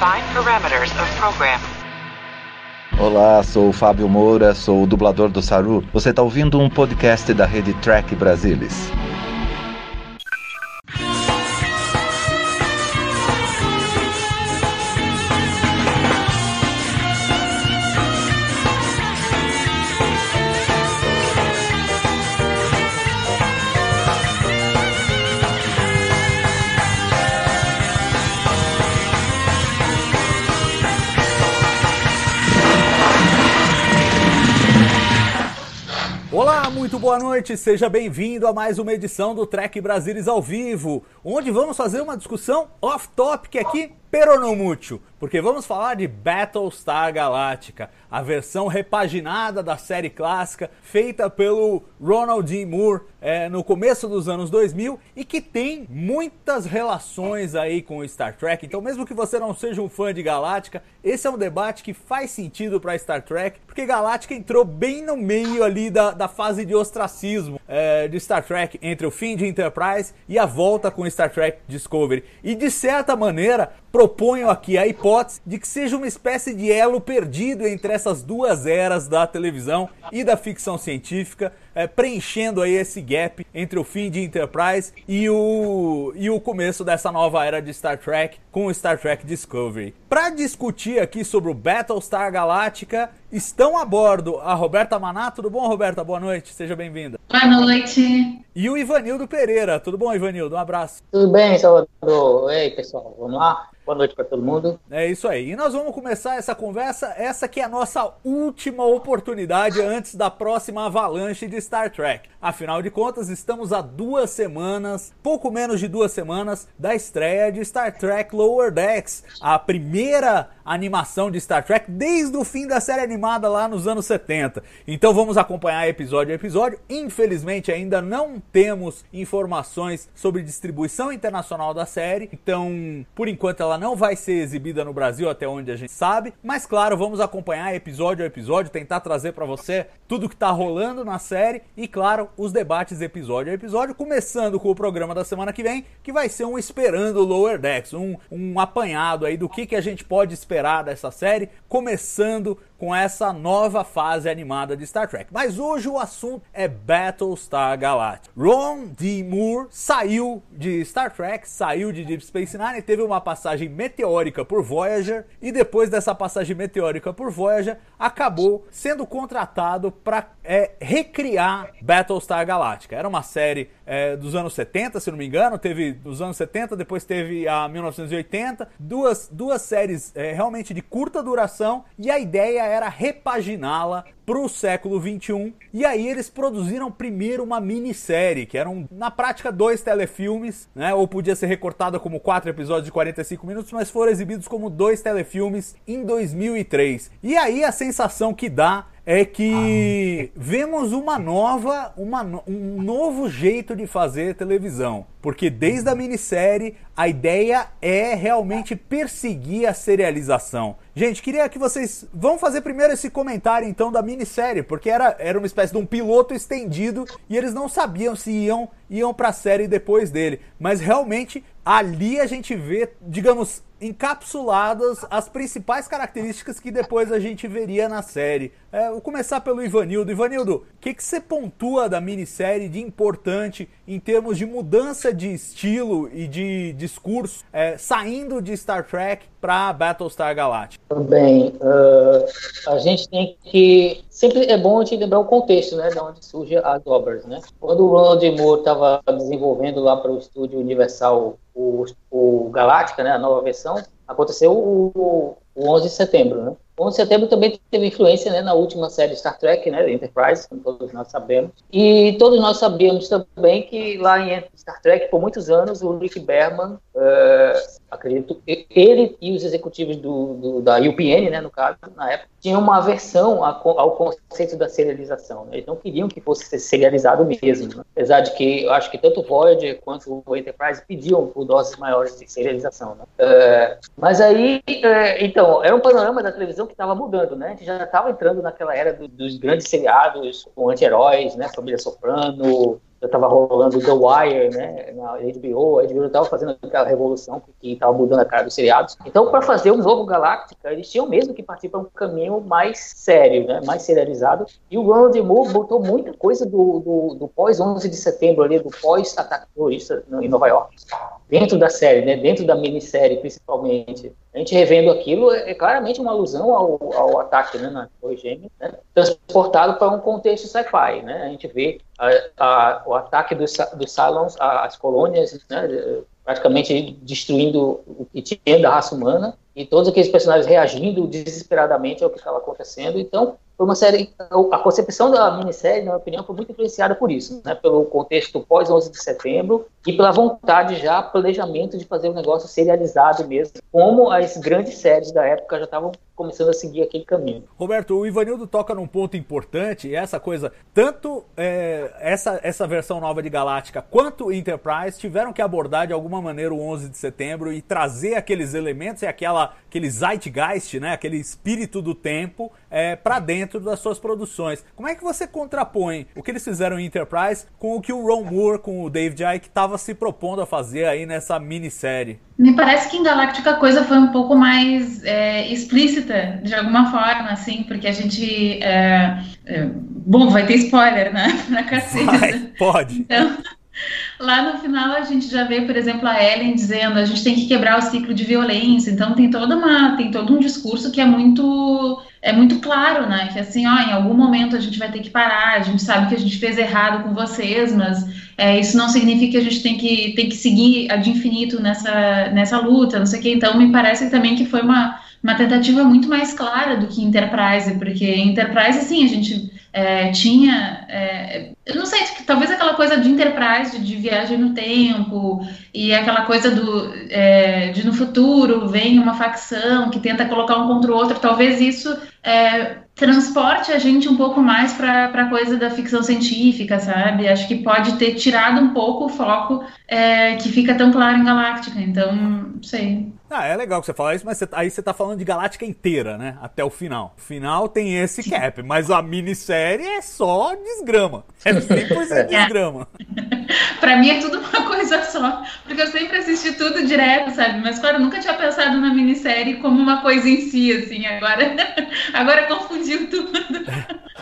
Define parameters of program. Olá, sou o Fábio Moura, sou o dublador do Saru. Você está ouvindo um podcast da rede Track Brasilis. Boa noite, seja bem-vindo a mais uma edição do Trek Brasilis ao vivo, onde vamos fazer uma discussão off-topic aqui, pero não mútil, porque vamos falar de Battlestar Galactica, a versão repaginada da série clássica, feita pelo Ronald D. Moore é, no começo dos anos 2000 e que tem muitas relações aí com Star Trek. Então, mesmo que você não seja um fã de Galáctica, esse é um debate que faz sentido para Star Trek, porque Galáctica entrou bem no meio ali da, da fase de ostracismo é, de Star Trek, entre o fim de Enterprise e a volta com Star Trek Discovery. E de certa maneira, proponho aqui a hipótese de que seja uma espécie de elo perdido entre essas duas eras da televisão e da ficção científica, é, preenchendo aí esse gap entre o fim de Enterprise e o, e o começo dessa nova era de Star Trek com o Star Trek Discovery. Para discutir aqui sobre o Battlestar Galactica, estão a bordo a Roberta Maná. Tudo bom, Roberta? Boa noite, seja bem-vinda. Boa noite. E o Ivanildo Pereira. Tudo bom, Ivanildo? Um abraço. Tudo bem, Salvador? Ei, pessoal, vamos lá? Boa noite para todo mundo. É isso aí. E nós vamos começar essa conversa, essa que é a nossa última oportunidade antes da próxima avalanche de Star Trek. Afinal de contas, estamos a duas semanas, pouco menos de duas semanas, da estreia de Star Trek Lower Decks, a primeira animação de Star Trek desde o fim da série animada lá nos anos 70. Então vamos acompanhar episódio a episódio. Infelizmente ainda não temos informações sobre distribuição internacional da série, então por enquanto ela não vai ser exibida no Brasil até onde a gente sabe, mas claro, vamos acompanhar episódio a episódio, tentar trazer para você tudo que tá rolando na série e claro, os debates episódio a episódio, começando com o programa da semana que vem, que vai ser um esperando Lower Decks, um, um apanhado aí do que, que a gente pode esperar dessa série, começando com essa nova fase animada de Star Trek. Mas hoje o assunto é Battlestar Galactica. Ron D. Moore saiu de Star Trek, saiu de Deep Space Nine, teve uma passagem meteórica por Voyager e depois dessa passagem meteórica por Voyager acabou sendo contratado para é, recriar Battlestar Galactica. Era uma série é, dos anos 70, se não me engano, teve dos anos 70, depois teve a 1980, duas, duas séries é, realmente de curta duração e a ideia era repaginá-la para o século 21. E aí eles produziram primeiro uma minissérie, que eram na prática dois telefilmes, né? Ou podia ser recortada como quatro episódios de 45 minutos, mas foram exibidos como dois telefilmes em 2003. E aí a sensação que dá é que vemos uma nova, uma, um novo jeito de fazer televisão. Porque desde a minissérie, a ideia é realmente perseguir a serialização. Gente, queria que vocês. Vão fazer primeiro esse comentário então da minissérie, porque era, era uma espécie de um piloto estendido e eles não sabiam se iam, iam pra série depois dele. Mas realmente ali a gente vê, digamos, encapsuladas as principais características que depois a gente veria na série. É, vou começar pelo Ivanildo. Ivanildo, o que, que você pontua da minissérie de importante em termos de mudança de estilo e de discurso, é, saindo de Star Trek para Battlestar Galactica? Bem, uh, a gente tem que sempre é bom a gente lembrar o contexto, né, de onde surgem as obras, né? Quando o Ronald Moore estava desenvolvendo lá para o estúdio Universal o, o Galáctica, né, a nova versão, aconteceu o, o 11 de setembro, né? 11 de setembro também teve influência né, na última série Star Trek, né, Enterprise, como todos nós sabemos. E todos nós sabíamos também que lá em Star Trek, por muitos anos, o Rick Berman, uh, acredito, ele e os executivos do, do, da UPN, né, no caso, na época, tinham uma aversão ao conceito da serialização. Né? Eles não queriam que fosse serializado mesmo. Né? Apesar de que eu acho que tanto o Voyager quanto o Enterprise pediam por doses maiores de serialização. Né? Uh, mas aí, uh, então, era um panorama da televisão que estava mudando, né? A gente já estava entrando naquela era do, dos grandes seriados com anti-heróis, né? Família Soprano, já estava rolando The Wire, né, na HBO, a HBO estava fazendo aquela revolução que estava mudando a cara dos seriados. Então, para fazer um novo Galáctica, eles tinham mesmo que partir para um caminho mais sério, né, mais serializado. E o Ronald Moore botou muita coisa do, do, do pós-11 de setembro ali, do pós-ataque terrorista em Nova York, dentro da série, né, dentro da minissérie principalmente. A gente revendo aquilo é, é claramente uma alusão ao, ao ataque né, na Torre Gêmea, né, transportado para um contexto sci-fi. Né? A gente vê a, a, o ataque dos, dos Cylons às colônias, né, praticamente destruindo o que tinha da raça humana, e todos aqueles personagens reagindo desesperadamente ao que estava acontecendo. Então, foi uma série. A concepção da minissérie, na minha opinião, foi muito influenciada por isso, né? Pelo contexto pós 11 de setembro e pela vontade já, planejamento de fazer um negócio serializado mesmo, como as grandes séries da época já estavam começando a seguir aquele caminho. Roberto, o Ivanildo toca num ponto importante, essa coisa, tanto é, essa, essa versão nova de Galáctica quanto Enterprise tiveram que abordar de alguma maneira o 11 de setembro e trazer aqueles elementos e aquela, aquele zeitgeist, né, aquele espírito do tempo é, para dentro das suas produções. Como é que você contrapõe o que eles fizeram em Enterprise com o que o Ron Moore, com o David Icke, estava se propondo a fazer aí nessa minissérie? Me parece que em Galáctica a coisa foi um pouco mais é, explícita, de alguma forma, assim, porque a gente. É, é, bom, vai ter spoiler, né? Na cacete. Vai, pode. Então, lá no final a gente já vê, por exemplo, a Ellen dizendo a gente tem que quebrar o ciclo de violência. Então tem toda uma. tem todo um discurso que é muito é muito claro, né? Que assim, ó, em algum momento a gente vai ter que parar, a gente sabe que a gente fez errado com vocês, mas é, isso não significa que a gente tem que, tem que seguir ad infinito nessa, nessa luta, não sei o quê. Então, me parece também que foi uma, uma tentativa muito mais clara do que Enterprise, porque Enterprise, assim, a gente é, tinha, é, eu não sei, talvez aquela coisa de Enterprise, de, de viagem no tempo, e aquela coisa do, é, de no futuro vem uma facção que tenta colocar um contra o outro, talvez isso é, transporte a gente um pouco mais para a coisa da ficção científica, sabe? Acho que pode ter tirado um pouco o foco é, que fica tão claro em Galáctica, então, não sei. Ah, é legal que você fala isso, mas você, aí você tá falando de Galáctica inteira, né? Até o final. O final tem esse cap, mas a minissérie é só desgrama. É 100% é. desgrama. pra mim é tudo uma coisa só. Porque eu sempre assisti tudo direto, sabe? Mas, claro, eu nunca tinha pensado na minissérie como uma coisa em si, assim. Agora, agora confundiu tudo.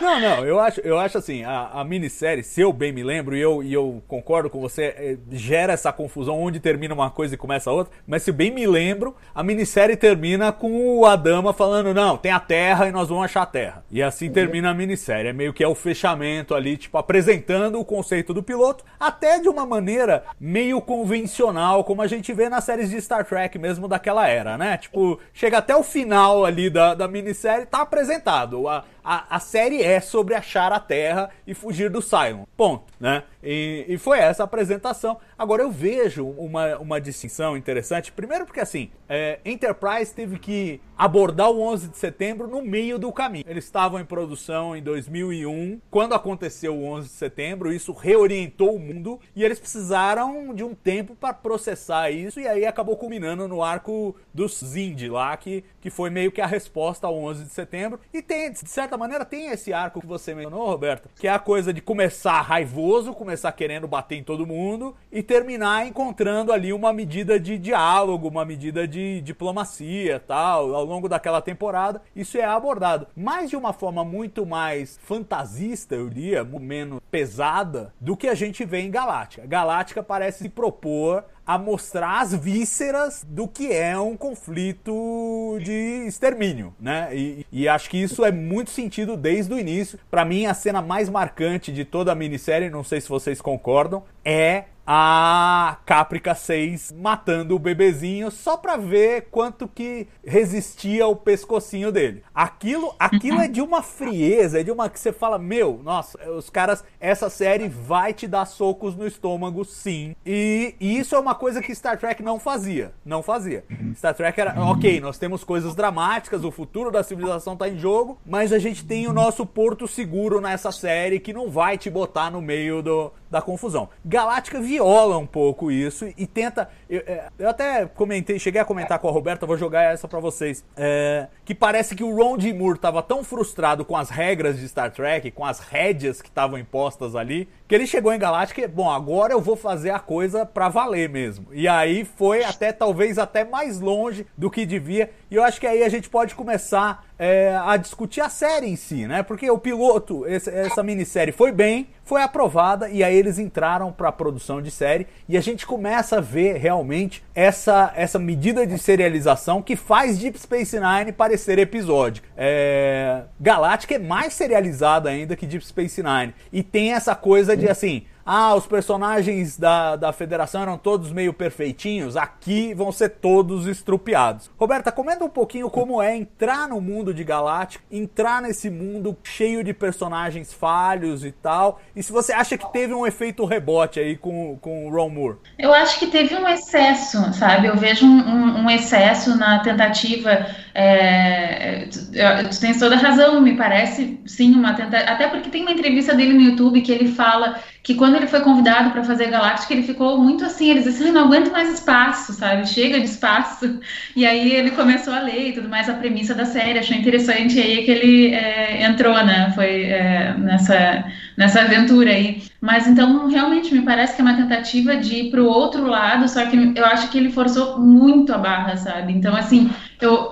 Não, não, eu acho, eu acho assim, a, a minissérie, se eu bem me lembro, e eu, e eu concordo com você, é, gera essa confusão onde termina uma coisa e começa a outra, mas se bem me lembro, a minissérie termina com o Adama falando, não, tem a Terra e nós vamos achar a Terra. E assim termina a minissérie, é meio que é o fechamento ali, tipo, apresentando o conceito do piloto, até de uma maneira meio convencional, como a gente vê nas séries de Star Trek mesmo daquela era, né? Tipo, chega até o final ali da, da minissérie, tá apresentado. A, a, a série é sobre achar a Terra e fugir do Cylon. Ponto, né? E, e, foi essa a apresentação. Agora eu vejo uma, uma distinção interessante. Primeiro porque assim, é, Enterprise teve que abordar o 11 de setembro no meio do caminho. Eles estavam em produção em 2001, quando aconteceu o 11 de setembro, isso reorientou o mundo e eles precisaram de um tempo para processar isso e aí acabou culminando no arco dos Zindi lá, que, que foi meio que a resposta ao 11 de setembro. E tem, de certa maneira, tem esse arco que você mencionou, Roberto, que é a coisa de começar raivoso, começar querendo bater em todo mundo e terminar encontrando ali uma medida de diálogo, uma medida de diplomacia tal, ao longo daquela temporada. Isso é abordado, mas de uma forma muito mais fantasista, eu diria, menos pesada do que a gente vê em Galáctica. Galáctica parece se propor a mostrar as vísceras do que é um conflito de extermínio, né? E, e acho que isso é muito sentido desde o início. Para mim, a cena mais marcante de toda a minissérie, não sei se vocês concordam, é a Caprica 6 matando o bebezinho só pra ver quanto que resistia o pescocinho dele. Aquilo, aquilo é de uma frieza, é de uma que você fala, meu, nossa, os caras, essa série vai te dar socos no estômago, sim. E, e isso é uma coisa que Star Trek não fazia, não fazia. Star Trek era, ok, nós temos coisas dramáticas, o futuro da civilização tá em jogo, mas a gente tem o nosso porto seguro nessa série que não vai te botar no meio do, da confusão. Galáctica via viola um pouco isso e tenta. Eu, é, eu, até comentei, cheguei a comentar com a Roberta, vou jogar essa para vocês. É, que parece que o Ron D. Moore tava tão frustrado com as regras de Star Trek, com as rédeas que estavam impostas ali, que ele chegou em Galáctica e, bom, agora eu vou fazer a coisa pra valer mesmo. E aí foi até, talvez, até mais longe do que devia. E eu acho que aí a gente pode começar é, a discutir a série em si, né? Porque o piloto, esse, essa minissérie foi bem, foi aprovada e aí eles entraram para a produção de série e a gente começa a ver realmente essa, essa medida de serialização que faz Deep Space Nine parecer episódico. É... Galáctica é mais serializada ainda que Deep Space Nine e tem essa coisa de assim ah, os personagens da, da federação eram todos meio perfeitinhos, aqui vão ser todos estrupiados. Roberta, comenta um pouquinho como é entrar no mundo de Galáctica, entrar nesse mundo cheio de personagens falhos e tal, e se você acha que teve um efeito rebote aí com, com o Ron Moore. Eu acho que teve um excesso, sabe? Eu vejo um, um, um excesso na tentativa. É, tu tens toda a razão, me parece sim uma tentativa. Até porque tem uma entrevista dele no YouTube que ele fala que quando ele foi convidado para fazer Galáctica, ele ficou muito assim, ele disse assim, não aguento mais espaço, sabe? Chega de espaço. E aí ele começou a ler e tudo mais a premissa da série, achou interessante, e aí que ele é, entrou, né? Foi é, nessa, nessa aventura aí. Mas então, realmente, me parece que é uma tentativa de ir para o outro lado, só que eu acho que ele forçou muito a barra, sabe? Então, assim, eu,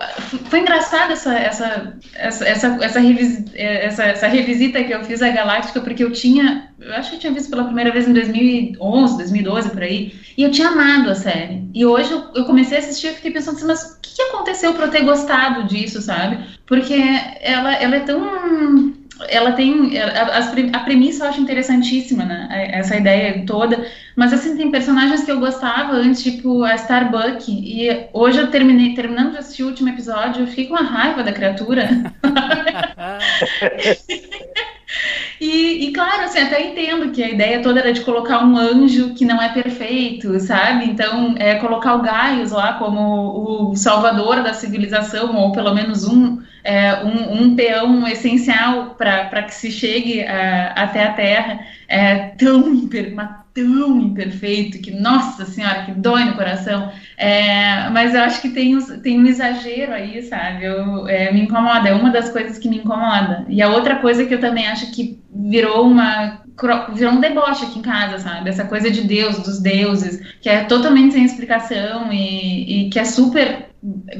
foi engraçado essa, essa, essa, essa, essa, revisita, essa, revisita que eu fiz à Galáctica, porque eu tinha, eu acho que eu tinha visto pela primeira vez em 2011, 2012, por aí, e eu tinha amado a série. E hoje eu, eu comecei a assistir e fiquei pensando assim, mas o que aconteceu para eu ter gostado disso, sabe? Porque ela, ela é tão ela tem a, a, premissa eu acho interessantíssima, né? Essa ideia toda. Mas assim, tem personagens que eu gostava antes, tipo a Starbuck. E hoje eu terminei, terminando de assistir o último episódio, eu fico com uma raiva da criatura. E, e, claro, assim, até entendo que a ideia toda era de colocar um anjo que não é perfeito, sabe? Então, é colocar o Gaius lá como o salvador da civilização, ou pelo menos um, é, um, um, peão essencial para que se chegue a, até a Terra, é tão, tão imperfeito que, nossa senhora, que dói no coração. É, mas eu acho que tem, tem um exagero aí, sabe? Eu, é, me incomoda, é uma das coisas que me incomoda. E a outra coisa que eu também acho que virou uma virou um deboche aqui em casa, sabe? Essa coisa de Deus, dos deuses, que é totalmente sem explicação e, e que é super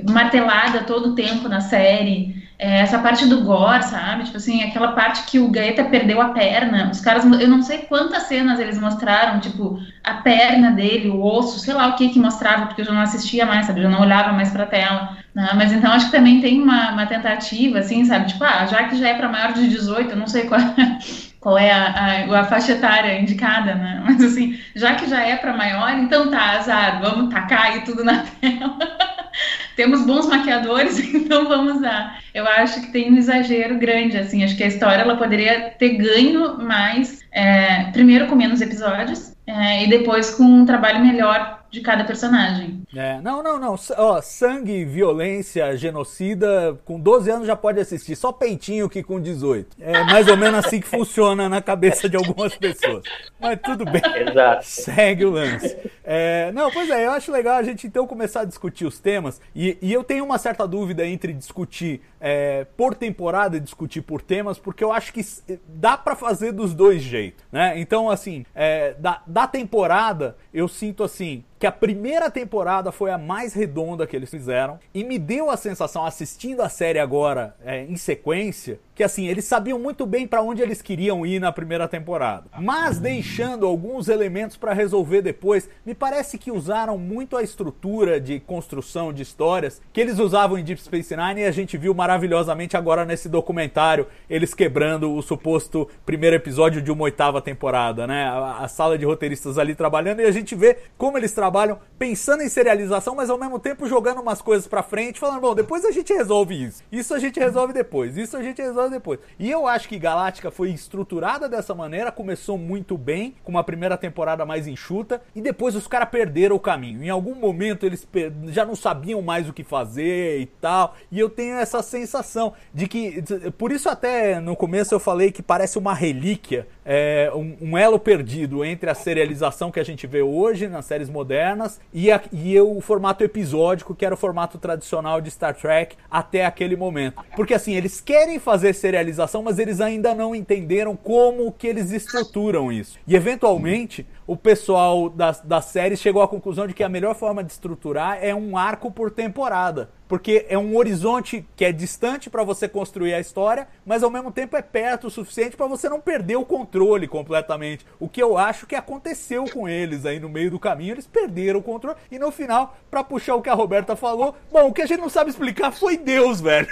martelada todo o tempo na série. É, essa parte do gore, sabe? Tipo assim, aquela parte que o Gaeta perdeu a perna. Os caras, eu não sei quantas cenas eles mostraram, tipo, a perna dele, o osso, sei lá o que que mostrava, porque eu já não assistia mais, sabe? Eu não olhava mais pra tela. Né? Mas então acho que também tem uma, uma tentativa, assim, sabe? Tipo, ah, já que já é para maior de 18, eu não sei qual. Qual é a, a, a, faixa etária indicada, né? Mas assim, já que já é para maior, então tá, azar, vamos tacar aí tudo na tela. temos bons maquiadores, então vamos lá. Eu acho que tem um exagero grande, assim, acho que a história ela poderia ter ganho mais, é, primeiro com menos episódios, é, e depois com um trabalho melhor de cada personagem. É, não, não, não. Ó, sangue, violência, genocida, com 12 anos já pode assistir. Só peitinho que com 18. É mais ou menos assim que funciona na cabeça de algumas pessoas. Mas tudo bem. Exato. Segue o lance. É, não, pois é, eu acho legal a gente então começar a discutir os temas. E, e eu tenho uma certa dúvida entre discutir é, por temporada e discutir por temas, porque eu acho que dá para fazer dos dois jeitos, né? Então, assim, é, da, da temporada, eu sinto assim que a primeira temporada foi a mais redonda que eles fizeram e me deu a sensação assistindo a série agora é, em sequência que assim eles sabiam muito bem para onde eles queriam ir na primeira temporada, mas deixando alguns elementos para resolver depois. Me parece que usaram muito a estrutura de construção de histórias que eles usavam em Deep Space Nine e a gente viu maravilhosamente agora nesse documentário eles quebrando o suposto primeiro episódio de uma oitava temporada, né? A, a sala de roteiristas ali trabalhando e a gente vê como eles trabalham pensando em serialização, mas ao mesmo tempo jogando umas coisas para frente, falando, bom, depois a gente resolve isso. Isso a gente resolve depois. Isso a gente resolve depois. E eu acho que Galáctica foi estruturada dessa maneira, começou muito bem, com uma primeira temporada mais enxuta, e depois os caras perderam o caminho. Em algum momento eles já não sabiam mais o que fazer e tal, e eu tenho essa sensação de que, por isso até no começo eu falei que parece uma relíquia, é, um, um, elo perdido entre a serialização que a gente vê hoje nas séries modernas e, a, e o formato episódico, que era o formato tradicional de Star Trek até aquele momento. Porque assim, eles querem fazer serialização, mas eles ainda não entenderam como que eles estruturam isso. E eventualmente, o pessoal da, da série chegou à conclusão de que a melhor forma de estruturar é um arco por temporada. Porque é um horizonte que é distante para você construir a história, mas ao mesmo tempo é perto o suficiente para você não perder o controle completamente. O que eu acho que aconteceu com eles aí no meio do caminho, eles perderam o controle e no final, para puxar o que a Roberta falou, bom, o que a gente não sabe explicar foi Deus, velho.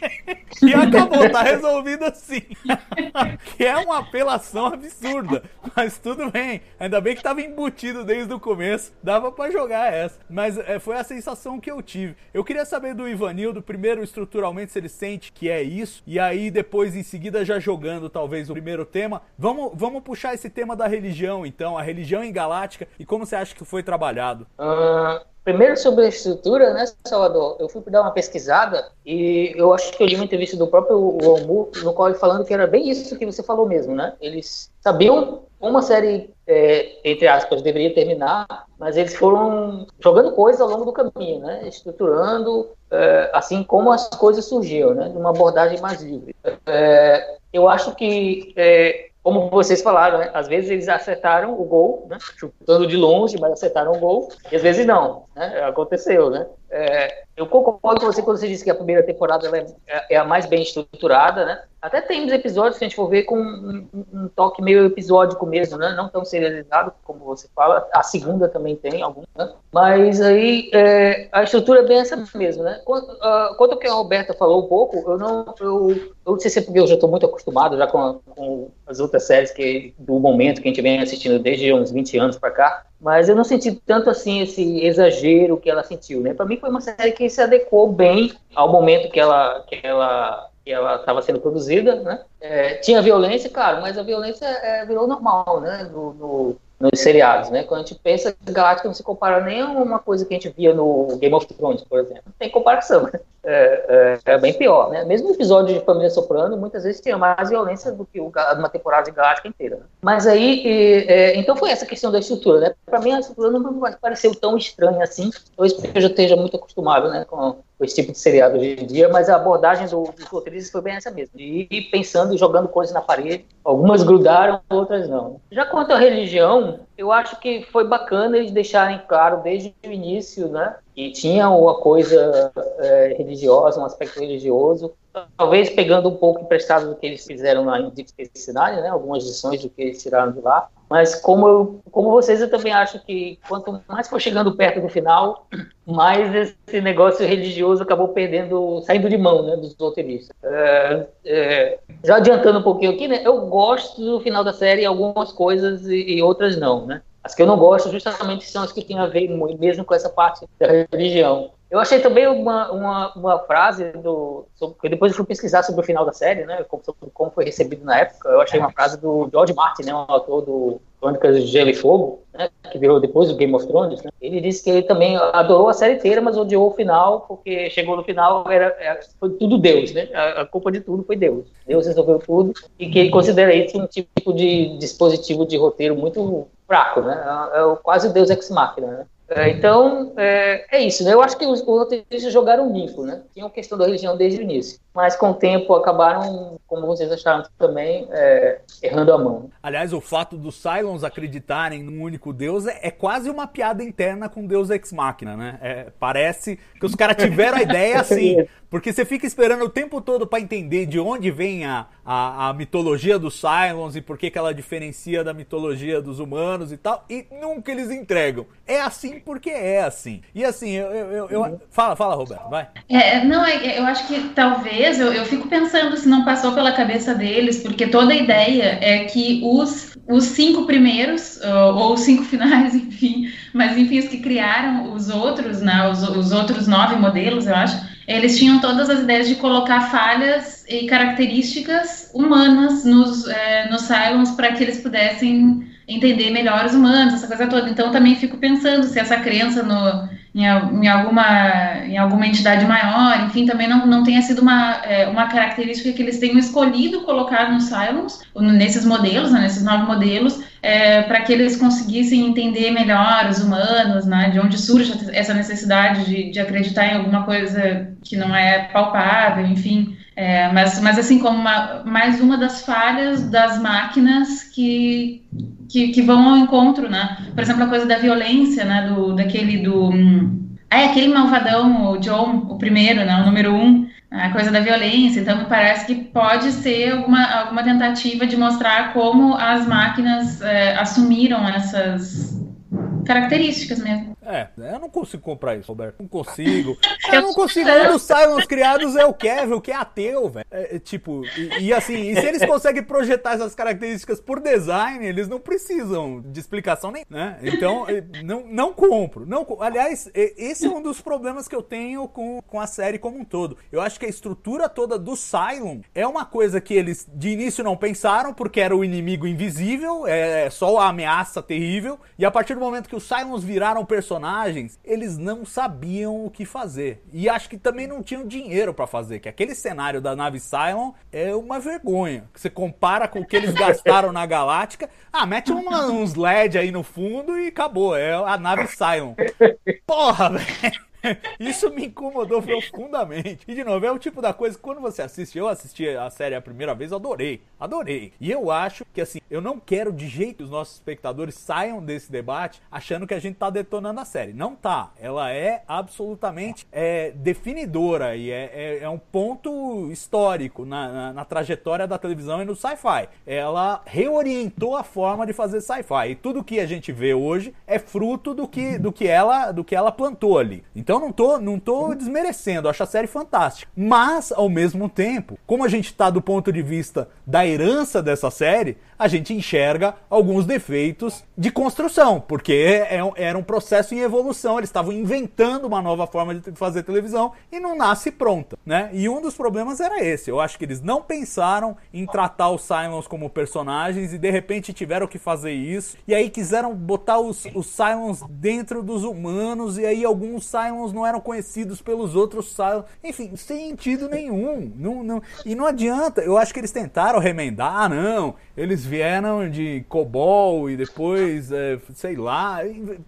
e acabou, tá resolvido assim. que é uma apelação absurda, mas tudo bem. Ainda bem que tava embutido desde o começo, dava para jogar essa. Mas é, foi a sensação que eu tive. Eu queria saber do Ivanildo, primeiro estruturalmente se ele sente que é isso, e aí depois em seguida já jogando talvez o primeiro tema. Vamos, vamos puxar esse tema da religião então, a religião em Galáctica e como você acha que foi trabalhado? Uh, Primeiro sobre a estrutura, né, Salvador? Eu fui dar uma pesquisada e eu acho que eu li uma entrevista do próprio Omu, no qual ele falando que era bem isso que você falou mesmo, né? Eles sabiam como a série, é, entre aspas, deveria terminar, mas eles foram jogando coisas ao longo do caminho, né? Estruturando, é, assim como as coisas surgiam, né? Uma abordagem mais livre. É, eu acho que é, como vocês falaram, né? às vezes eles acertaram o gol, né? chutando de longe, mas acertaram o gol, e às vezes não, né? aconteceu, né? É, eu concordo com você quando você disse que a primeira temporada é, é, a mais bem estruturada, né? Até tem episódios, se a gente for ver, com um, um, toque meio episódico mesmo, né? Não tão serializado, como você fala. A segunda também tem algum, né? Mas aí é, a estrutura é bem essa mesmo, né? Quanto, uh, quanto que a Roberta falou um pouco, eu não, eu, eu não sei se é porque eu já estou muito acostumado já com, com, as outras séries que do momento que a gente vem assistindo desde uns 20 anos para cá, mas eu não senti tanto assim esse exagero que ela sentiu, né? Para mim foi uma série que se adequou bem ao momento que ela que ela que ela estava sendo produzida, né? É, tinha violência, claro, mas a violência é, virou normal, né? No, no, nos seriados, né? Quando a gente pensa que Galáctica não se compara nem a uma coisa que a gente via no Game of Thrones, por exemplo. Não tem comparação, é, é, é, bem pior, né? Mesmo o episódio de Família Soprano, muitas vezes tinha mais violência do que uma temporada de Galáctica inteira. Né? Mas aí, e, é, então foi essa questão da estrutura, né? Para mim a estrutura não pareceu tão estranha assim, talvez porque eu já esteja muito acostumado, né? Com esse tipo de seriado hoje em dia, mas a abordagem do, dos roteiristas foi bem essa mesmo, de ir pensando e jogando coisas na parede. Algumas grudaram, outras não. Já quanto à religião, eu acho que foi bacana eles deixarem claro desde o início, né, que tinha uma coisa é, religiosa, um aspecto religioso, talvez pegando um pouco emprestado do que eles fizeram na Nine, né, algumas lições do que eles tiraram de lá, mas como, eu, como vocês, eu também acho que quanto mais for chegando perto do final, mais esse negócio religioso acabou perdendo, saindo de mão né, dos roteiristas. É, é, já adiantando um pouquinho aqui, né, eu gosto do final da série, algumas coisas e, e outras não. Né? As que eu não gosto justamente são as que têm a ver mesmo com essa parte da religião. Eu achei também uma, uma, uma frase do. Sobre, depois eu fui pesquisar sobre o final da série, né? Como, como foi recebido na época. Eu achei uma frase do George Martin, né? Um autor do Crônicas de Gelo e Fogo, né? Que virou depois do Game of Thrones. Né? Ele disse que ele também adorou a série inteira, mas odiou o final, porque chegou no final, era foi tudo Deus, né? A, a, culpa de tudo foi Deus. Deus resolveu tudo. E que ele considera isso um tipo de dispositivo de roteiro muito fraco, né? É, é quase o Deus ex machina, né? É, então, é, é, isso, né? Eu acho que os, os roteiristas jogaram limpo, né? Tinha uma questão da religião desde o início. Mas com o tempo acabaram, como vocês acharam também, é, errando a mão. Aliás, o fato dos Cylons acreditarem num único Deus é, é quase uma piada interna com Deus Ex Machina, né? É, parece que os caras tiveram a ideia assim. Porque você fica esperando o tempo todo para entender de onde vem a, a, a, mitologia dos Cylons e por que, que ela diferencia da mitologia dos humanos e tal, e nunca eles entregam. É assim porque é assim. E assim, eu. eu, eu, eu... Fala, fala, Roberto, vai. É, não, é, eu acho que talvez, eu, eu fico pensando se não passou pela cabeça deles, porque toda a ideia é que os, os cinco primeiros, ou, ou os cinco finais, enfim, mas enfim, os que criaram os outros, né, os, os outros nove modelos, eu acho eles tinham todas as ideias de colocar falhas e características humanas nos, é, nos Cylons para que eles pudessem entender melhor os humanos, essa coisa toda. Então, também fico pensando se essa crença no, em, em, alguma, em alguma entidade maior, enfim, também não, não tenha sido uma, é, uma característica que eles tenham escolhido colocar nos Cylons, nesses modelos, né, nesses nove modelos, é, para que eles conseguissem entender melhor os humanos, né, de onde surge essa necessidade de, de acreditar em alguma coisa que não é palpável, enfim. É, mas, mas assim como uma, mais uma das falhas das máquinas que, que, que, vão ao encontro, né? Por exemplo, a coisa da violência, né? Do, daquele do... Hum, é, aquele malvadão, o John, o primeiro, né? O número um, a coisa da violência. Então, me parece que pode ser alguma, alguma tentativa de mostrar como as máquinas é, assumiram essas características mesmo. É, eu não consigo comprar isso, Roberto. Não consigo. Eu não consigo. Um dos Cylons criados é o Kevin, que é ateu, velho. É, é, tipo, e, e, assim, e se eles conseguem projetar essas características por design, eles não precisam de explicação nem, né? Então, não, não compro. Não, aliás, esse é um dos problemas que eu tenho com, com a série como um todo. Eu acho que a estrutura toda do Cylon é uma coisa que eles de início não pensaram, porque era o inimigo invisível, é só a ameaça terrível, e a partir do momento que os Cylons viraram personagens, eles não sabiam o que fazer. E acho que também não tinham dinheiro para fazer, que aquele cenário da nave Cylon é uma vergonha. Que você compara com o que eles gastaram na Galáctica. Ah, mete uma, uns LED aí no fundo e acabou. É a nave Cylon. Porra, velho. Isso me incomodou profundamente. E de novo, é o tipo da coisa que quando você assiste, eu assisti a série a primeira vez, adorei. Adorei. E eu acho que assim, eu não quero de jeito que os nossos espectadores saiam desse debate achando que a gente tá detonando a série. Não tá. Ela é absolutamente é, definidora e é, é, é, um ponto histórico na, na, na trajetória da televisão e no sci-fi. Ela reorientou a forma de fazer sci-fi. E tudo que a gente vê hoje é fruto do que, do que, ela, do que ela plantou ali. Então, então não tô, não tô desmerecendo, acho a série fantástica. Mas, ao mesmo tempo, como a gente tá do ponto de vista da herança dessa série, a gente enxerga alguns defeitos de construção, porque é, era um processo em evolução, eles estavam inventando uma nova forma de fazer televisão e não nasce pronta, né? E um dos problemas era esse, eu acho que eles não pensaram em tratar os Cylons como personagens e de repente tiveram que fazer isso, e aí quiseram botar os, os Cylons dentro dos humanos, e aí alguns Não eram conhecidos pelos outros Cylons, enfim, sem sentido nenhum, não, não, e não adianta, eu acho que eles tentaram remendar, ah, não, eles vieram de COBOL e depois, é, sei lá.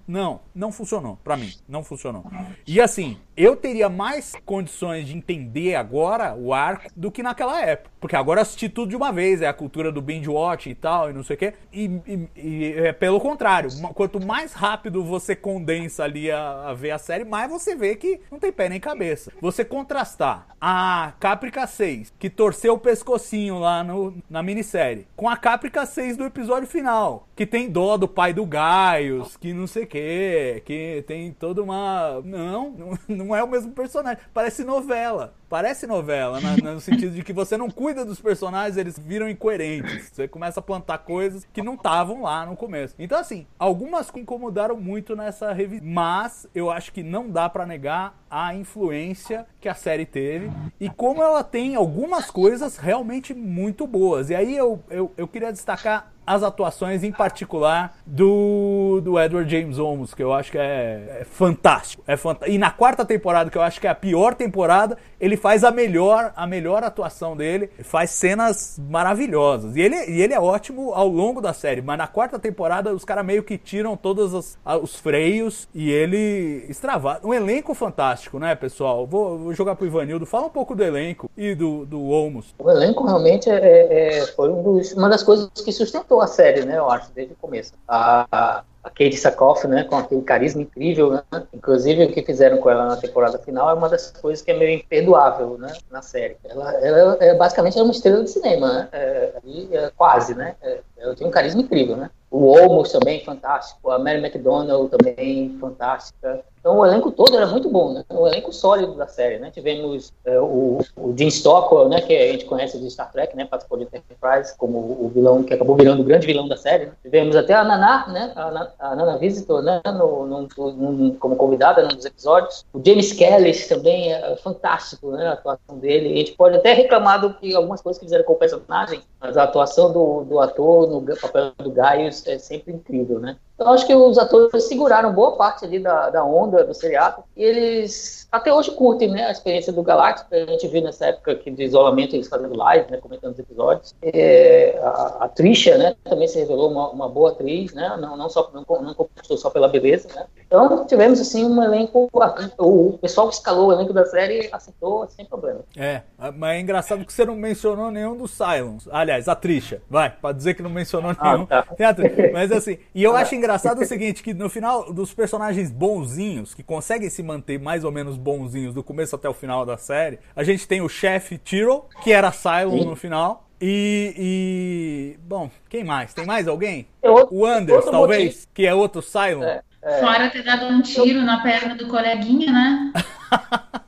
Não, não funcionou. Para mim, não funcionou. E assim, eu teria mais condições de entender agora o arco do que naquela época. Porque agora eu assisti tudo de uma vez, é a cultura do binge watch e tal, e não sei o quê. E, e, e é pelo contrário, quanto mais rápido você condensa ali a, a, ver a série, mais você vê que não tem pé nem cabeça. Você contrastar a Caprica 6, que torceu o pescocinho lá no, na minissérie, com a Caprica 6 do episódio final, que tem dó do pai do Gaius, que não sei o quê, que tem toda uma. Não, não não é o mesmo personagem. Parece novela. Parece novela, né? no sentido de que você não cuida dos personagens, eles viram incoerentes. Você começa a plantar coisas que não estavam lá no começo. Então, assim, algumas incomodaram muito nessa revista. Mas eu acho que não dá para negar a influência que a série teve e como ela tem algumas coisas realmente muito boas. E aí eu, eu, eu queria destacar as atuações, em particular do, do Edward James Olmos, que eu acho que é, é fantástico. É fant... E na quarta temporada, que eu acho que é a pior temporada, ele faz a melhor, a melhor atuação dele, faz cenas maravilhosas. E ele, e ele é ótimo ao longo da série, mas na quarta temporada os caras meio que tiram todos os, os freios e ele extravasa. Um elenco fantástico, né, pessoal? Vou, vou, jogar pro Ivanildo. Fala um pouco do elenco e do, do Olmos. O elenco realmente é, é foi um dos, uma das coisas que sustentou a série, né, eu acho, desde o começo. A, a a Kate Sakoff, né, com aquele carisma incrível, né? Inclusive o que fizeram com ela na temporada final é uma das coisas que é meio imperdoável, né, na série. Ela, ela é basicamente é uma estrela de cinema, né? É, é quase, né? É, Ela tem um carisma incrível, né? O Olmos também, fantástico. A Mary McDonnell também, fantástica. Então o elenco todo era muito bom, né? O elenco sólido da série, né? Tivemos é, o, o Dean Stockwell, né? Que a gente conhece de Star Trek, né? Participou de Enterprise como o vilão que acabou virando o grande vilão da série. Né? Tivemos até a Nana, né? A, a Nana Visitor, né? No, no, no, como convidada num dos episódios. O James Kelly também é fantástico, né? A atuação dele. A gente pode até reclamar do que algumas coisas que fizeram com o personagem, mas a atuação do, do ator no papel do Gaius é sempre incrível, né? Eu acho que os atores seguraram boa parte ali da, da onda do seriado e eles até hoje curtem né, a experiência do Galactus, a gente viu nessa época que de isolamento eles fazendo live, né, comentando os episódios. É, a, a Trisha né, também se revelou uma, uma boa atriz, né, não, não, só, não, não conquistou só pela beleza. Né. Então tivemos assim um elenco, o pessoal que escalou o elenco da série aceitou sem problema. É, mas é engraçado que você não mencionou nenhum dos Cylons. Aliás, a Trisha, vai, para dizer que não mencionou ah, nenhum. Ah, tá. Mas assim, e eu acho engraçado o seguinte, que no final dos personagens bonzinhos, que conseguem se manter mais ou menos bonzinhos do começo até o final da série. A gente tem o chefe Tiro, que era Cylon no final. E, e, Bom, quem mais? Tem mais alguém? Outro, o Anders, talvez, motivo. que é outro Cylon. É, é. Fora ter dado um tiro na perna do coleguinha, né?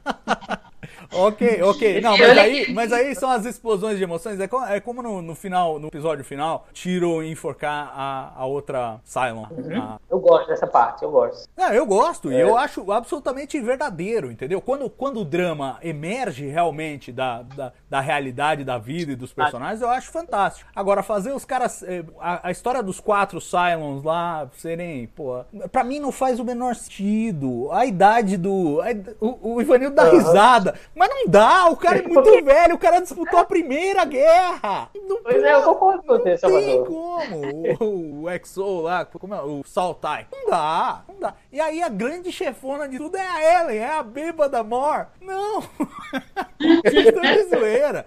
Ok, ok. Não, mas aí, mas aí são as explosões de emoções. É como, é como no, no, final, no episódio final, Tiro enforcar a, a outra Cylon. Uhum. A... Eu gosto dessa parte, eu gosto. Não, eu gosto, é. e eu acho absolutamente verdadeiro, entendeu? Quando, quando o drama emerge realmente da, da, da realidade da vida e dos personagens, eu acho fantástico. Agora, fazer os caras. Eh, a, a história dos quatro Cylons lá serem. Pô, pra mim não faz o menor sentido. A idade do. A, o, o Ivanildo dá uhum. risada. Mas mas não dá, o cara é muito velho, o cara disputou a primeira guerra. Não pois pode, é, eu concordo com você, Salvador. Não tem como. O, o Exo lá, como é? O Saltai. Não dá, não dá. E aí a grande chefona de tudo é a Ellen, é a bêbada Mor. Não. Vocês estão de zoeira.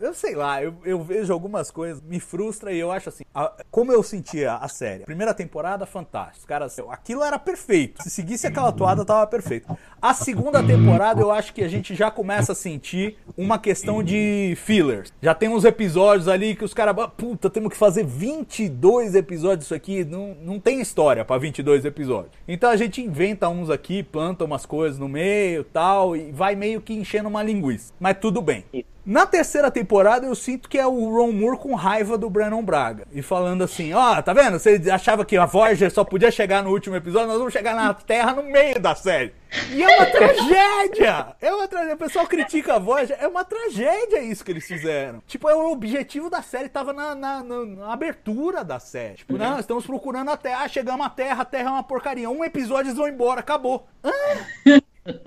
Eu sei lá, eu, eu vejo algumas coisas, me frustra e eu acho assim, a, como eu sentia a série. Primeira temporada, fantástico. Cara, aquilo era perfeito. Se seguisse aquela toada, tava perfeito. A segunda temporada, eu acho que a gente já começa a sentir uma questão de fillers. Já tem uns episódios ali que os caras, puta, temos que fazer 22 episódios disso aqui. Não, não tem história para 22 episódios. Então a gente inventa uns aqui, planta umas coisas no meio tal, e vai meio que enchendo uma linguiça. Mas tudo bem. Na terceira temporada, eu sinto que é o Ron Moore com raiva do Brandon Braga. E falando assim: ó, oh, tá vendo? Você achava que a Voyager só podia chegar no último episódio, nós vamos chegar na Terra no meio da série. E é uma tragédia! É uma tragédia. O pessoal critica a Voyager, é uma tragédia isso que eles fizeram. Tipo, é o objetivo da série, tava na, na, na, na abertura da série. Tipo, uhum. não, estamos procurando a Terra, ah, chegamos à Terra, a Terra é uma porcaria. Um episódio eles vão embora, acabou. Ah!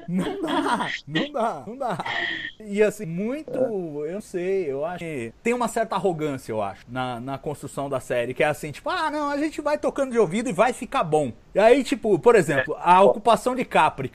Não dá, não dá, não dá. E assim, muito, eu sei, eu acho que tem uma certa arrogância, eu acho, na, na construção da série, que é assim, tipo, ah, não, a gente vai tocando de ouvido e vai ficar bom. E aí, tipo, por exemplo, a ocupação de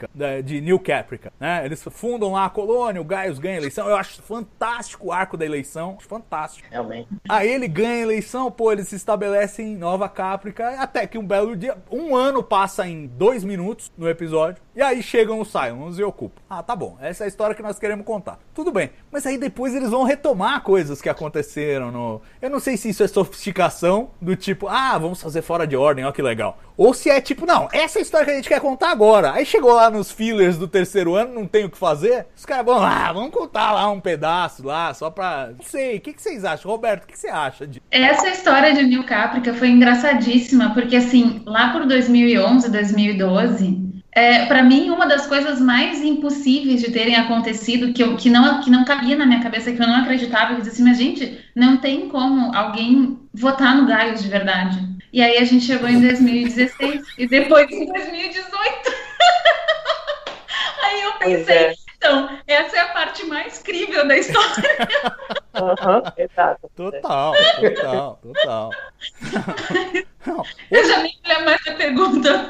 Caprica, de New Caprica, né? Eles fundam lá a colônia, o Gaius ganha a eleição. Eu acho fantástico o arco da eleição, fantástico. Realmente. Aí ele ganha a eleição, pô, eles se estabelecem em Nova Caprica, até que um belo dia, um ano passa em dois minutos no episódio, e aí chegam os Cylons e ocupam. Ah, tá bom, essa é a história que nós queremos contar. Tudo bem, mas aí depois eles vão retomar coisas que aconteceram no... Eu não sei se isso é sofisticação, do tipo, ah, vamos fazer fora de ordem, ó que legal. Ou se é tipo, não, essa é a história que a gente quer contar agora. Aí chegou lá nos fillers do terceiro ano, não tem o que fazer. Os caras vão lá, vamos contar lá um pedaço lá, só pra. Não sei, o que, que vocês acham? Roberto, o que, que você acha de. Essa história de New Caprica foi engraçadíssima, porque assim, lá por 2011, 2012. É, para mim, uma das coisas mais impossíveis de terem acontecido, que, eu, que, não, que não cabia na minha cabeça, que eu não acreditava, eu disse assim, mas gente, não tem como alguém votar no Gaius de verdade. E aí a gente chegou em 2016 e depois em 2018. aí eu pensei, é. então, essa é a parte mais crível da história. Uhum, exato. Total, total, total. Não, eu já nem lembro mais a pergunta.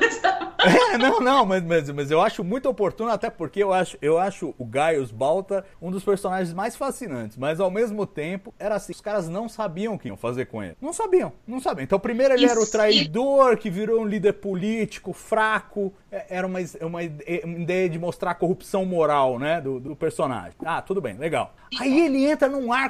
É, não, não, mas, mas, mas eu acho muito oportuno, até porque eu acho, eu acho o Gaius Balta um dos personagens mais fascinantes, mas ao mesmo tempo, era assim, os caras não sabiam o que iam fazer com ele. Não sabiam, não sabiam. Então primeiro ele Isso. era o traidor, que virou um líder político, fraco, é, era uma, uma ideia de mostrar a corrupção moral, né, do, do personagem. Ah, tudo bem, legal. Aí ele entra num arco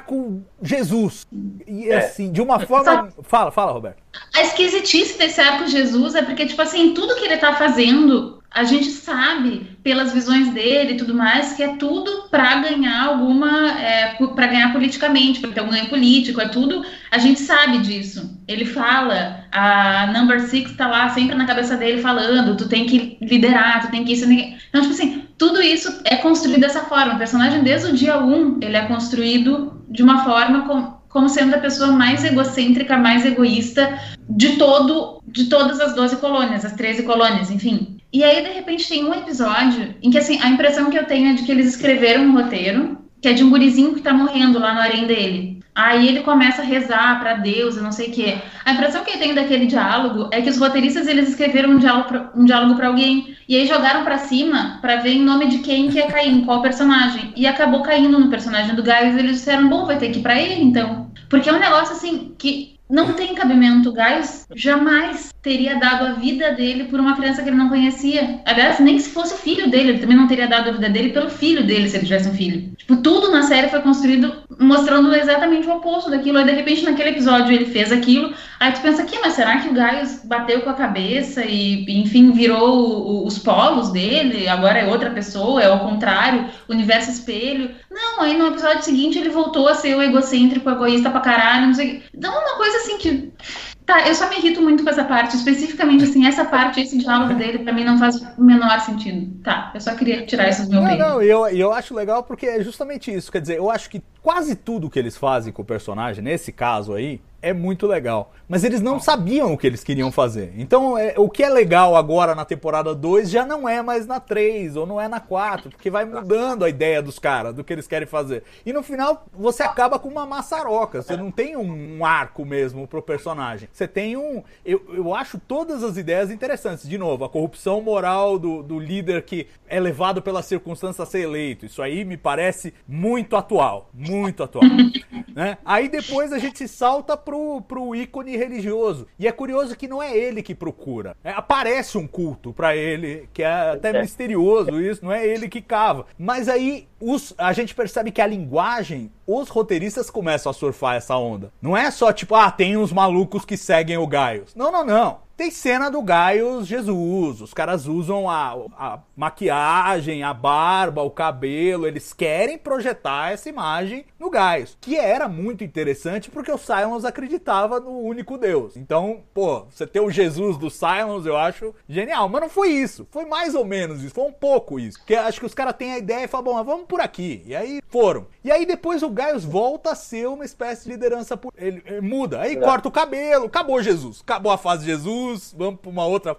Jesus, e é. assim, de uma forma... Fala, fala, Roberto. A esquisitice desse arco Jesus é porque, tipo assim, tudo que ele tá fazendo, a gente sabe, pelas visões dele e tudo mais, que é tudo para ganhar alguma. É, para ganhar politicamente, para ter um ganho político, é tudo. A gente sabe disso. Ele fala, a Number Six tá lá sempre na cabeça dele falando: tu tem que liderar, tu tem que isso. Então, tipo assim, tudo isso é construído dessa forma. O personagem, desde o dia 1, um, ele é construído de uma forma com, como sendo a pessoa mais egocêntrica, mais egoísta de todo, de todas as 12 colônias, as 13 colônias, enfim. E aí, de repente, tem um episódio em que, assim, a impressão que eu tenho é de que eles escreveram um roteiro, que é de um gurizinho que tá morrendo lá no harém dele. Aí ele começa a rezar para Deus e não sei o quê. A impressão que eu tenho daquele diálogo é que os roteiristas eles escreveram um diálogo pra, um alguém e aí jogaram para cima para ver em nome de quem que ia cair, em qual personagem. E acabou caindo no personagem do Gaius e eles disseram, bom, vai ter que ir para ele então. Porque é um negócio assim que não tem cabimento. O Gaius jamais teria dado a vida dele por uma criança que ele não conhecia. Aliás, nem se fosse o filho dele, ele também não teria dado a vida dele pelo filho dele, se ele tivesse um filho. Tipo, tudo na série foi construído mostrando exatamente o oposto daquilo. Aí, de repente, naquele episódio, ele fez aquilo. Aí tu pensa aqui, mas será que o Gaius bateu com a cabeça e, enfim, virou o, os polos dele? Agora é outra pessoa, é ao contrário, universo espelho. Não, aí no episódio seguinte ele voltou a ser o egocêntrico, egoísta pra caralho, não sei Então, uma coisa assim que Tá, eu só me irrito muito com essa parte, especificamente assim, essa parte, esse diálogo dele, para mim não faz o menor sentido. Tá, eu só queria tirar isso do meu peito. Não, não, eu, eu acho legal porque é justamente isso. Quer dizer, eu acho que quase tudo que eles fazem com o personagem, nesse caso aí, é muito legal. Mas eles não sabiam o que eles queriam fazer. Então, é, o que é legal agora na temporada 2 já não é mais na 3 ou não é na 4, porque vai mudando a ideia dos caras, do que eles querem fazer. E no final, você acaba com uma maçaroca. Você não tem um arco mesmo pro personagem. Você tem um. Eu, eu acho todas as ideias interessantes. De novo, a corrupção moral do, do líder que é levado pela circunstância a ser eleito. Isso aí me parece muito atual. Muito atual. né? Aí depois a gente salta pro pro, pro ícone religioso. E é curioso que não é ele que procura. É, aparece um culto para ele, que é até é. misterioso isso, não é ele que cava. Mas aí os, a gente percebe que a linguagem, os roteiristas começam a surfar essa onda. Não é só tipo, ah, tem uns malucos que seguem o Gaius. Não, não, não. Tem cena do Gaius Jesus. Os caras usam a, a, maquiagem, a barba, o cabelo. Eles querem projetar essa imagem no Gaius. Que era muito interessante porque o Silence acreditava no único Deus. Então, pô, você ter o Jesus do Silence eu acho genial. Mas não foi isso. Foi mais ou menos isso. Foi um pouco isso. Porque acho que os caras têm a ideia e falam, bom, vamos por aqui. E aí foram. E aí depois o Gaius volta a ser uma espécie de liderança. Ele, ele muda. Aí é. corta o cabelo. Acabou Jesus. Acabou a fase de Jesus vamos para uma outra.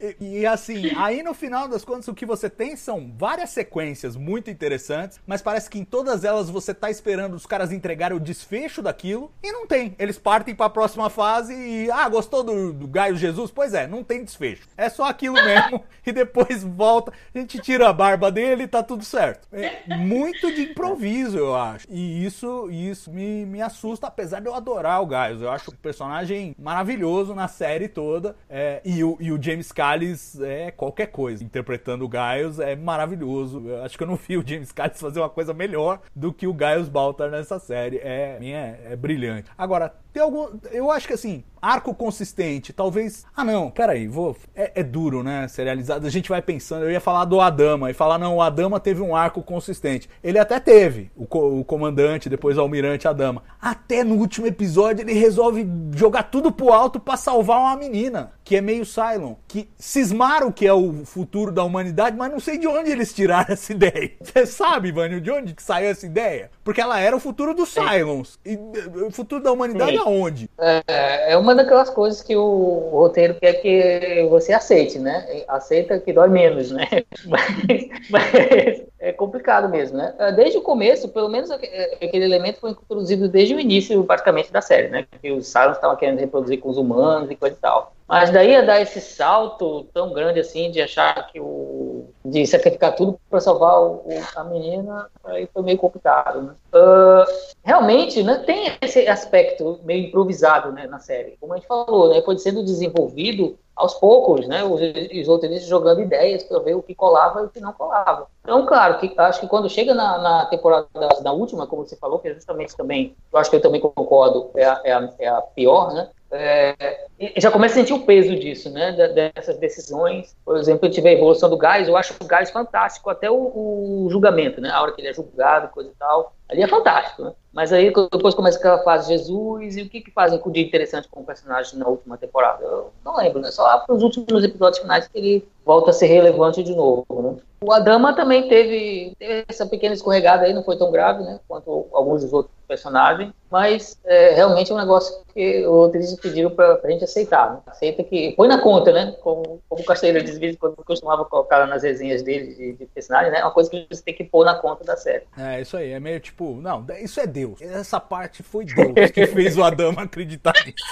E, e, assim, aí no final das contas, o que você tem são várias sequências muito interessantes, mas parece que em todas elas você tá esperando os caras entregarem o desfecho daquilo e não tem. Eles partem para a próxima fase e, ah, gostou do, do Gaio Jesus? Pois é, não tem desfecho. É só aquilo mesmo e depois volta, a gente tira a barba dele e tá tudo certo. É muito de improviso, eu acho. E isso, isso me, me assusta, apesar de eu adorar o Gaio. Eu acho o personagem maravilhoso na série toda. É, e, o, e o James Callis é qualquer coisa. Interpretando o Giles é maravilhoso. Eu acho que eu não vi o James Callis fazer uma coisa melhor do que o Giles Baltar nessa série. É, é, é brilhante. Agora, tem algum. Eu acho que assim, arco consistente, talvez. Ah, não, peraí, vou. É, é, duro, né? Serializado. A gente vai pensando. Eu ia falar do Adama e falar, não, o Adama teve um arco consistente. Ele até teve, o, co o comandante, depois o almirante Adama. Até no último episódio ele resolve jogar tudo pro alto para salvar uma menina, que é meio Cylon. Que cismaram que é o futuro da humanidade, mas não sei de onde eles tiraram essa ideia. Você sabe, Vânio, de onde que saiu essa ideia? Porque ela era o futuro dos Cylons. E o futuro da humanidade aonde? É, é uma daquelas coisas que o roteiro quer que você aceite, né? Aceita que dói menos, né? Mas, mas é complicado mesmo, né? É, desde o começo, pelo menos aquele elemento foi introduzido desde o início, praticamente, da série, né? Que os Cylons estavam querendo reproduzir com os humanos e coisa e tal. Mas daí a dar esse salto tão grande assim de achar que o. de sacrificar tudo para salvar o, a menina, aí foi meio complicado, né? Uh, realmente, né, tem esse aspecto meio improvisado né, na série. Como a gente falou, né? Foi sendo desenvolvido aos poucos, né, os, os roteiristas jogando ideias para ver o que colava e o que não colava. Então, claro, que, acho que quando chega na, na temporada da, última, como você falou, que é justamente também, eu acho que eu também concordo, é a, é a, é a pior, né, é, já começa a sentir o peso disso, né? Dessas decisões. Por exemplo, eu tive a evolução do gás, eu acho o gás fantástico, até o, o julgamento, né? A hora que ele é julgado, coisa e tal. Ali é fantástico, né? Mas aí depois começa aquela fase Jesus e o que que fazem de interessante com o personagem na última temporada? Eu não lembro, né? Só lá para os últimos episódios finais que ele volta a ser relevante de novo, né? O Adama também teve, teve, essa pequena escorregada aí, não foi tão grave, né? Quanto alguns dos outros personagens, mas é, realmente é um negócio que roteiristas pediram para a gente aceitar. Né? Aceita que põe na conta, né? Como, como o Casteira diz, quando costumava colocar nas resenhas dele de, de personagem, né? É uma coisa que você tem que pôr na conta da série. É, isso aí, é meio tipo, não, isso é Deus. Essa parte foi Deus que fez o Adama acreditar nisso.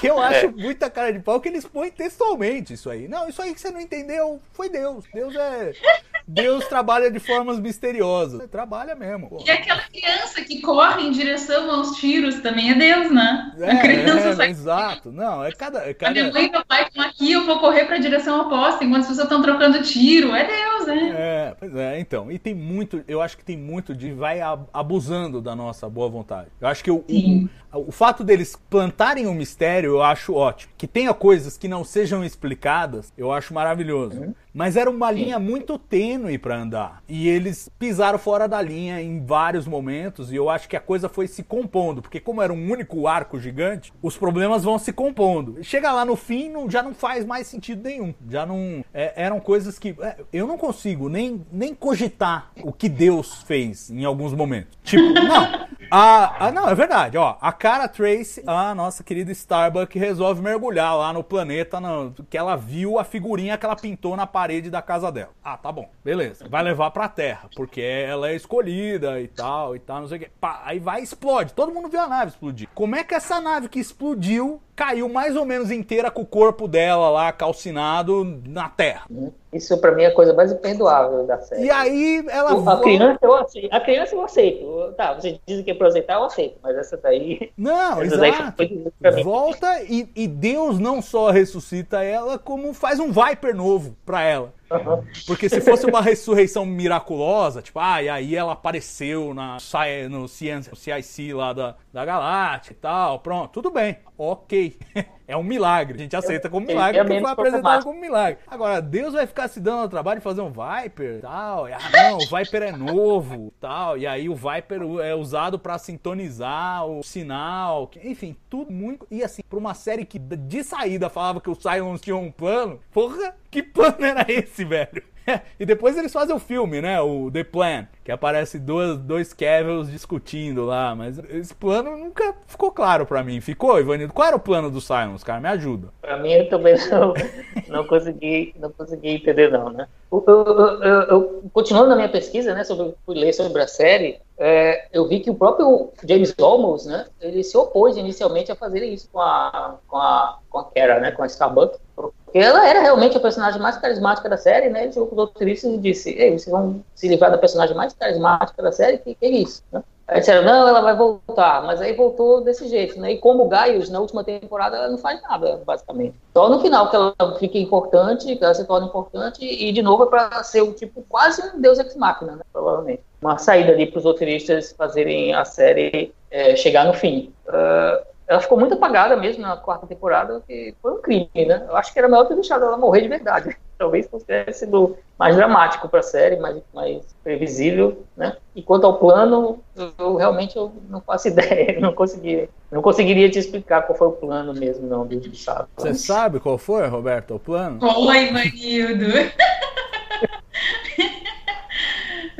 que eu acho é. muita cara de pau que eles põem textualmente isso aí. Não, isso aí que você não entendeu foi Deus. Deus é. Deus trabalha de formas misteriosas. Trabalha mesmo. Pô. E aquela criança que corre em direção aos tiros também é Deus, né? É, a criança é, sai... Exato. Não, é cada. É cada... A minha mãe e meu pai estão aqui, eu vou correr pra direção oposta enquanto as pessoas estão trocando tiro. É Deus, né? É, pois é, então. E tem muito. Eu acho que tem muito de vai abusando da nossa boa vontade. Eu acho que o, o, o fato deles plantarem um mistério eu acho ótimo. Que tenha coisas que não sejam explicadas, eu acho maravilhoso. Uhum. Mas era uma linha muito tênue para andar. E eles pisaram fora da linha em vários momentos. E eu acho que a coisa foi se compondo. Porque, como era um único arco gigante, os problemas vão se compondo. Chega lá no fim, não, já não faz mais sentido nenhum. Já não. É, eram coisas que. É, eu não consigo nem, nem cogitar o que Deus fez em alguns momentos. Tipo, não. A, a, não, é verdade. Ó, a cara Trace, a nossa querida Starbuck, resolve mergulhar lá no planeta no, que ela viu a figurinha que ela pintou na parede da casa dela. Ah, tá bom, beleza. Vai levar pra terra, porque ela é escolhida e tal, e tal, não sei o quê. Pá, aí vai explode. Todo mundo viu a nave explodir. Como é que essa nave que explodiu caiu mais ou menos inteira com o corpo dela lá calcinado na terra. Isso para mim é a coisa mais imperdoável da série. E aí ela a criança eu aceito. A criança eu aceito. Tá, vocês dizem que é pra aceitar, eu aceito, mas essa daí Não, essa exato. Daí Volta e, e Deus não só ressuscita ela, como faz um Viper novo para ela. Uhum. Porque se fosse uma ressurreição miraculosa, tipo, ah, e aí ela apareceu na, no CIC lá da, da Galáctica e tal, pronto, tudo bem, ok. É um milagre. A gente aceita como milagre porque foi apresentado como milagre. Agora, Deus vai ficar se dando ao trabalho de fazer um Viper tal. Ah, não, o Viper é novo tal. E aí o Viper é usado para sintonizar o sinal. Enfim, tudo muito. E assim, pra uma série que de saída falava que os Cylons tinham um plano, porra, que plano era esse, velho? e depois eles fazem o filme, né? O The Plan, que aparece dois, dois Kevils discutindo lá, mas esse plano nunca ficou claro para mim. Ficou, Ivanildo? Qual era o plano do Silence, cara? Me ajuda. Pra mim eu também não, não, consegui, não consegui entender não, né? Eu, eu, eu, eu, continuando na minha pesquisa, né, sobre, fui ler sobre a série, é, eu vi que o próprio James Olmos, né, ele se opôs inicialmente a fazer isso com a, com a, com a Kara, né, com a Starbuck, ela era realmente a personagem mais carismática da série, né, ele chegou com os roteiristas e disse, ei, vocês vão se livrar da personagem mais carismática da série, que, que é isso, né? Aí disseram, não, ela vai voltar, mas aí voltou desse jeito, né? E como o Gaius, na última temporada, ela não faz nada, basicamente. Só no final que ela fica importante, que ela se torna importante, e de novo é para ser o tipo quase um Deus Ex Machina, né? Provavelmente. Uma saída ali para os roteiristas fazerem a série é, chegar no fim. Uh, ela ficou muito apagada mesmo na quarta temporada, que foi um crime, né? Eu acho que era melhor ter deixado ela morrer de verdade. Talvez fosse sido mais dramático para a série, mais, mais previsível, né? E quanto ao plano, eu, eu, realmente eu não faço ideia, não consegui, não conseguiria te explicar qual foi o plano mesmo, não, do sábado. Você sabe qual foi, Roberto, o plano? Oi, Manildo!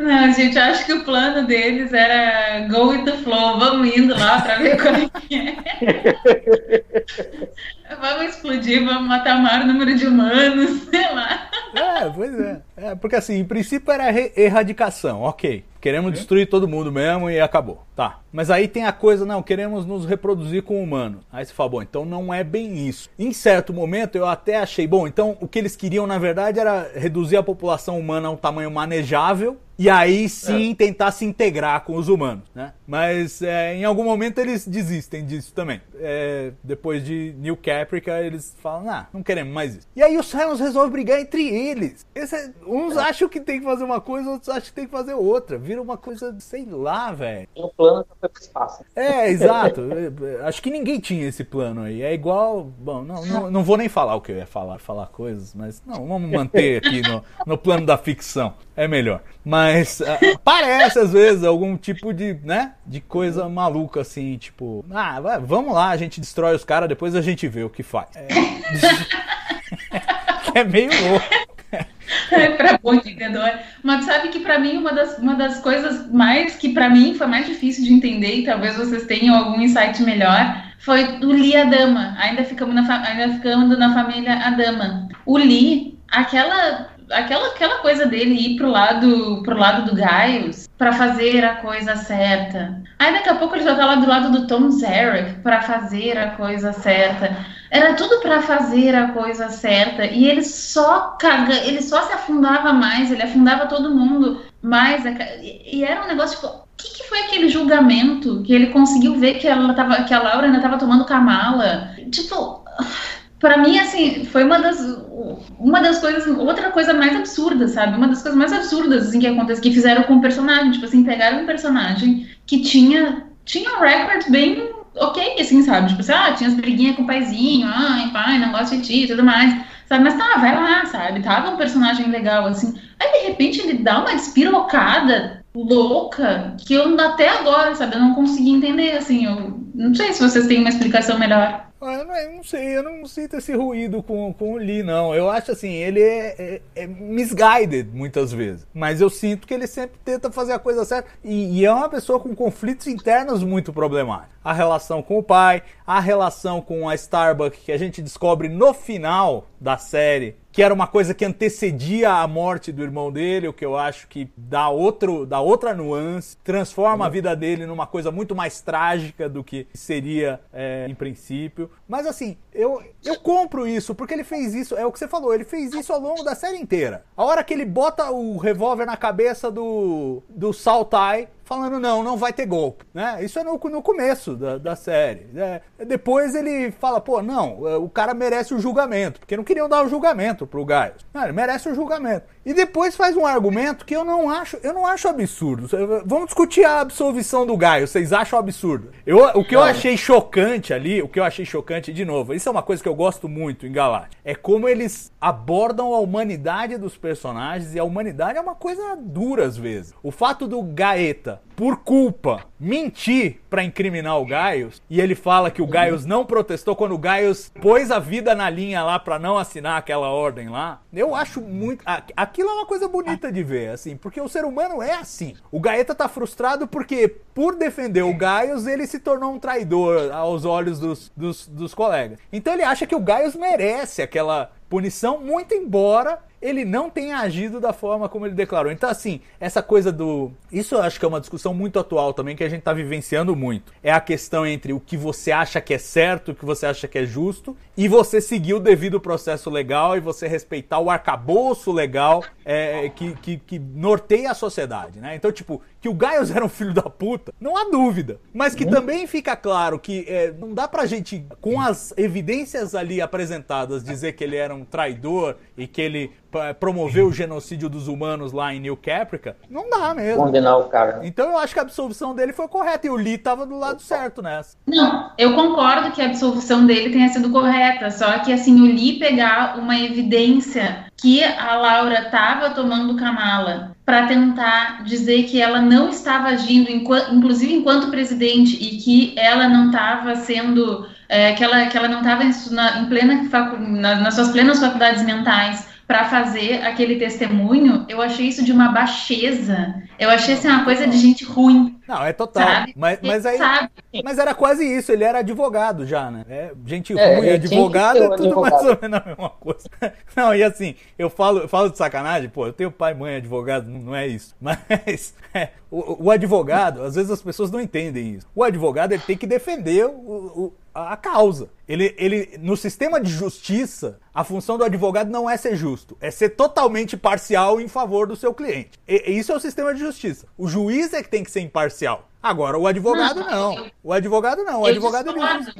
Não, gente, acho que o plano deles era go with the flow, vamos indo lá para ver como é que é. vamos explodir, vamos matar o maior número de humanos, sei lá. É, pois é. é porque assim, em princípio era erradicação, ok. Queremos destruir todo mundo mesmo e acabou. Tá. Mas aí tem a coisa, não, queremos nos reproduzir com o humano. Aí você fala, bom, então não é bem isso. Em certo momento eu até achei, bom, então o que eles queriam na verdade era reduzir a população humana a um tamanho manejável e aí sim é. tentar se integrar com os humanos, né? Mas é, em algum momento eles desistem disso também. É, depois de New Caprica, eles falam, ah, não queremos mais isso. E aí os Simons resolvem brigar entre eles. Esse, uns é. acham que tem que fazer uma coisa, outros acham que tem que fazer outra. Vira uma coisa, sei lá, velho. O plano foi pro espaço. É, exato. Acho que ninguém tinha esse plano aí. É igual. Bom, não, não, não vou nem falar o que eu ia falar, falar coisas, mas não, vamos manter aqui no, no plano da ficção. É melhor. Mas uh, parece, às vezes, algum tipo de, né? De coisa maluca, assim, tipo, ah, vai, vamos lá, a gente destrói os caras, depois a gente vê o que faz. É, é meio louco. É pra bom entendedor. Mas sabe que para mim uma das, uma das coisas mais que para mim foi mais difícil de entender e talvez vocês tenham algum insight melhor foi o Lee Adama. Ainda ficamos na ainda ficamos na família Adama. O Lee, aquela aquela, aquela coisa dele ir pro lado, pro lado do Gaius para fazer a coisa certa. Aí daqui a pouco ele já tá lá do lado do Tom Zarek para fazer a coisa certa. Era tudo para fazer a coisa certa e ele só caga, ele só se afundava mais, ele afundava todo mundo mais. E era um negócio tipo, o que, que, foi aquele julgamento que ele conseguiu ver que ela tava, que a Laura ainda tava tomando Kamala? Tipo, para mim, assim, foi uma das, uma das coisas, outra coisa mais absurda, sabe? Uma das coisas mais absurdas assim, que aconteceu, que fizeram com o personagem. Tipo assim, pegaram um personagem que tinha, tinha um record bem ok, assim, sabe? Tipo assim, ah, tinha as briguinhas com o paizinho, ai, pai, não gosto de ti e tudo mais, sabe? Mas tá, vai lá, sabe? Tava um personagem legal, assim. Aí, de repente, ele dá uma despirocada louca que eu até agora, sabe? Eu não consegui entender, assim. Eu não sei se vocês têm uma explicação melhor. Ah, eu não, eu não, sei, eu não sinto esse ruído com, com o Lee, não. Eu acho assim, ele é, é, é, misguided muitas vezes. Mas eu sinto que ele sempre tenta fazer a coisa certa. E, e, é uma pessoa com conflitos internos muito problemáticos. A relação com o pai, a relação com a Starbucks, que a gente descobre no final da série que era uma coisa que antecedia a morte do irmão dele, o que eu acho que dá, outro, dá outra nuance, transforma a vida dele numa coisa muito mais trágica do que seria é, em princípio. Mas assim, eu, eu compro isso, porque ele fez isso, é o que você falou, ele fez isso ao longo da série inteira. A hora que ele bota o revólver na cabeça do, do Saltai, falando não, não vai ter golpe, né? Isso é no, no começo da, da série. É, depois ele fala, pô, não, é, o cara merece o julgamento, porque não queriam dar o julgamento pro Gaius. Não, ele merece o julgamento. E depois faz um argumento que eu não acho, eu não acho absurdo. Vamos discutir a absolvição do Gaius, vocês acham absurdo? Eu, o que eu achei chocante ali, o que eu achei chocante, de novo, isso é uma coisa que eu gosto muito em Galáctica, é como eles abordam a humanidade dos personagens, e a humanidade é uma coisa dura às vezes. O fato do Gaeta por culpa, mentir para incriminar o Gaius, e ele fala que o Gaius não protestou quando o Gaius pôs a vida na linha lá para não assinar aquela ordem lá. Eu acho muito. Aquilo é uma coisa bonita de ver, assim, porque o ser humano é assim. O Gaeta tá frustrado porque, por defender o Gaius, ele se tornou um traidor aos olhos dos, dos, dos colegas. Então ele acha que o Gaius merece aquela punição, muito embora ele não tenha agido da forma como ele declarou. Então, assim, essa coisa do. Isso eu acho que é uma discussão muito atual também, que a gente está vivenciando muito. É a questão entre o que você acha que é certo, o que você acha que é justo, e você seguir o devido processo legal e você respeitar o arcabouço legal é, que, que, que norteia a sociedade, né? Então, tipo, que o Gaius era um filho da puta, não há dúvida. Mas que uhum. também fica claro que é, não dá pra gente, com as evidências ali apresentadas, dizer que ele era um traidor e que ele promoveu o genocídio dos humanos lá em New Caprica, não dá mesmo. Condenar o cara. Então eu acho que a absolvição dele foi correta e o Lee tava do lado certo nessa. Não, eu concordo que a absolvição dele tenha sido correta, só que assim, o Lee pegar uma evidência que a Laura estava tomando Kamala para tentar dizer que ela não estava agindo, inclusive enquanto presidente, e que ela não estava sendo, é, que, ela, que ela não estava em, em, plena, na, nas suas plenas faculdades mentais para fazer aquele testemunho, eu achei isso de uma baixeza. Eu achei assim uma coisa de gente ruim. Não, é total. Sabe? Mas, mas aí. Sabe? Mas era quase isso, ele era advogado já, né? É, gente É, ruim, que advogado é tudo mais advogado. ou menos a mesma coisa. Não, e assim, eu falo, eu falo de sacanagem, pô, eu tenho pai, mãe, advogado, não não é isso. Mas é, o, o advogado, às vezes as pessoas não entendem isso. O advogado ele tem que defender o- o- a causa. Ele, ele, no sistema de justiça, a função do advogado não é ser justo, é ser totalmente parcial em favor do seu cliente. E, isso é o sistema de justiça. O juiz é que tem que ser imparcial. Agora, o advogado Não, não. O advogado não. O Eu advogado ele discordo,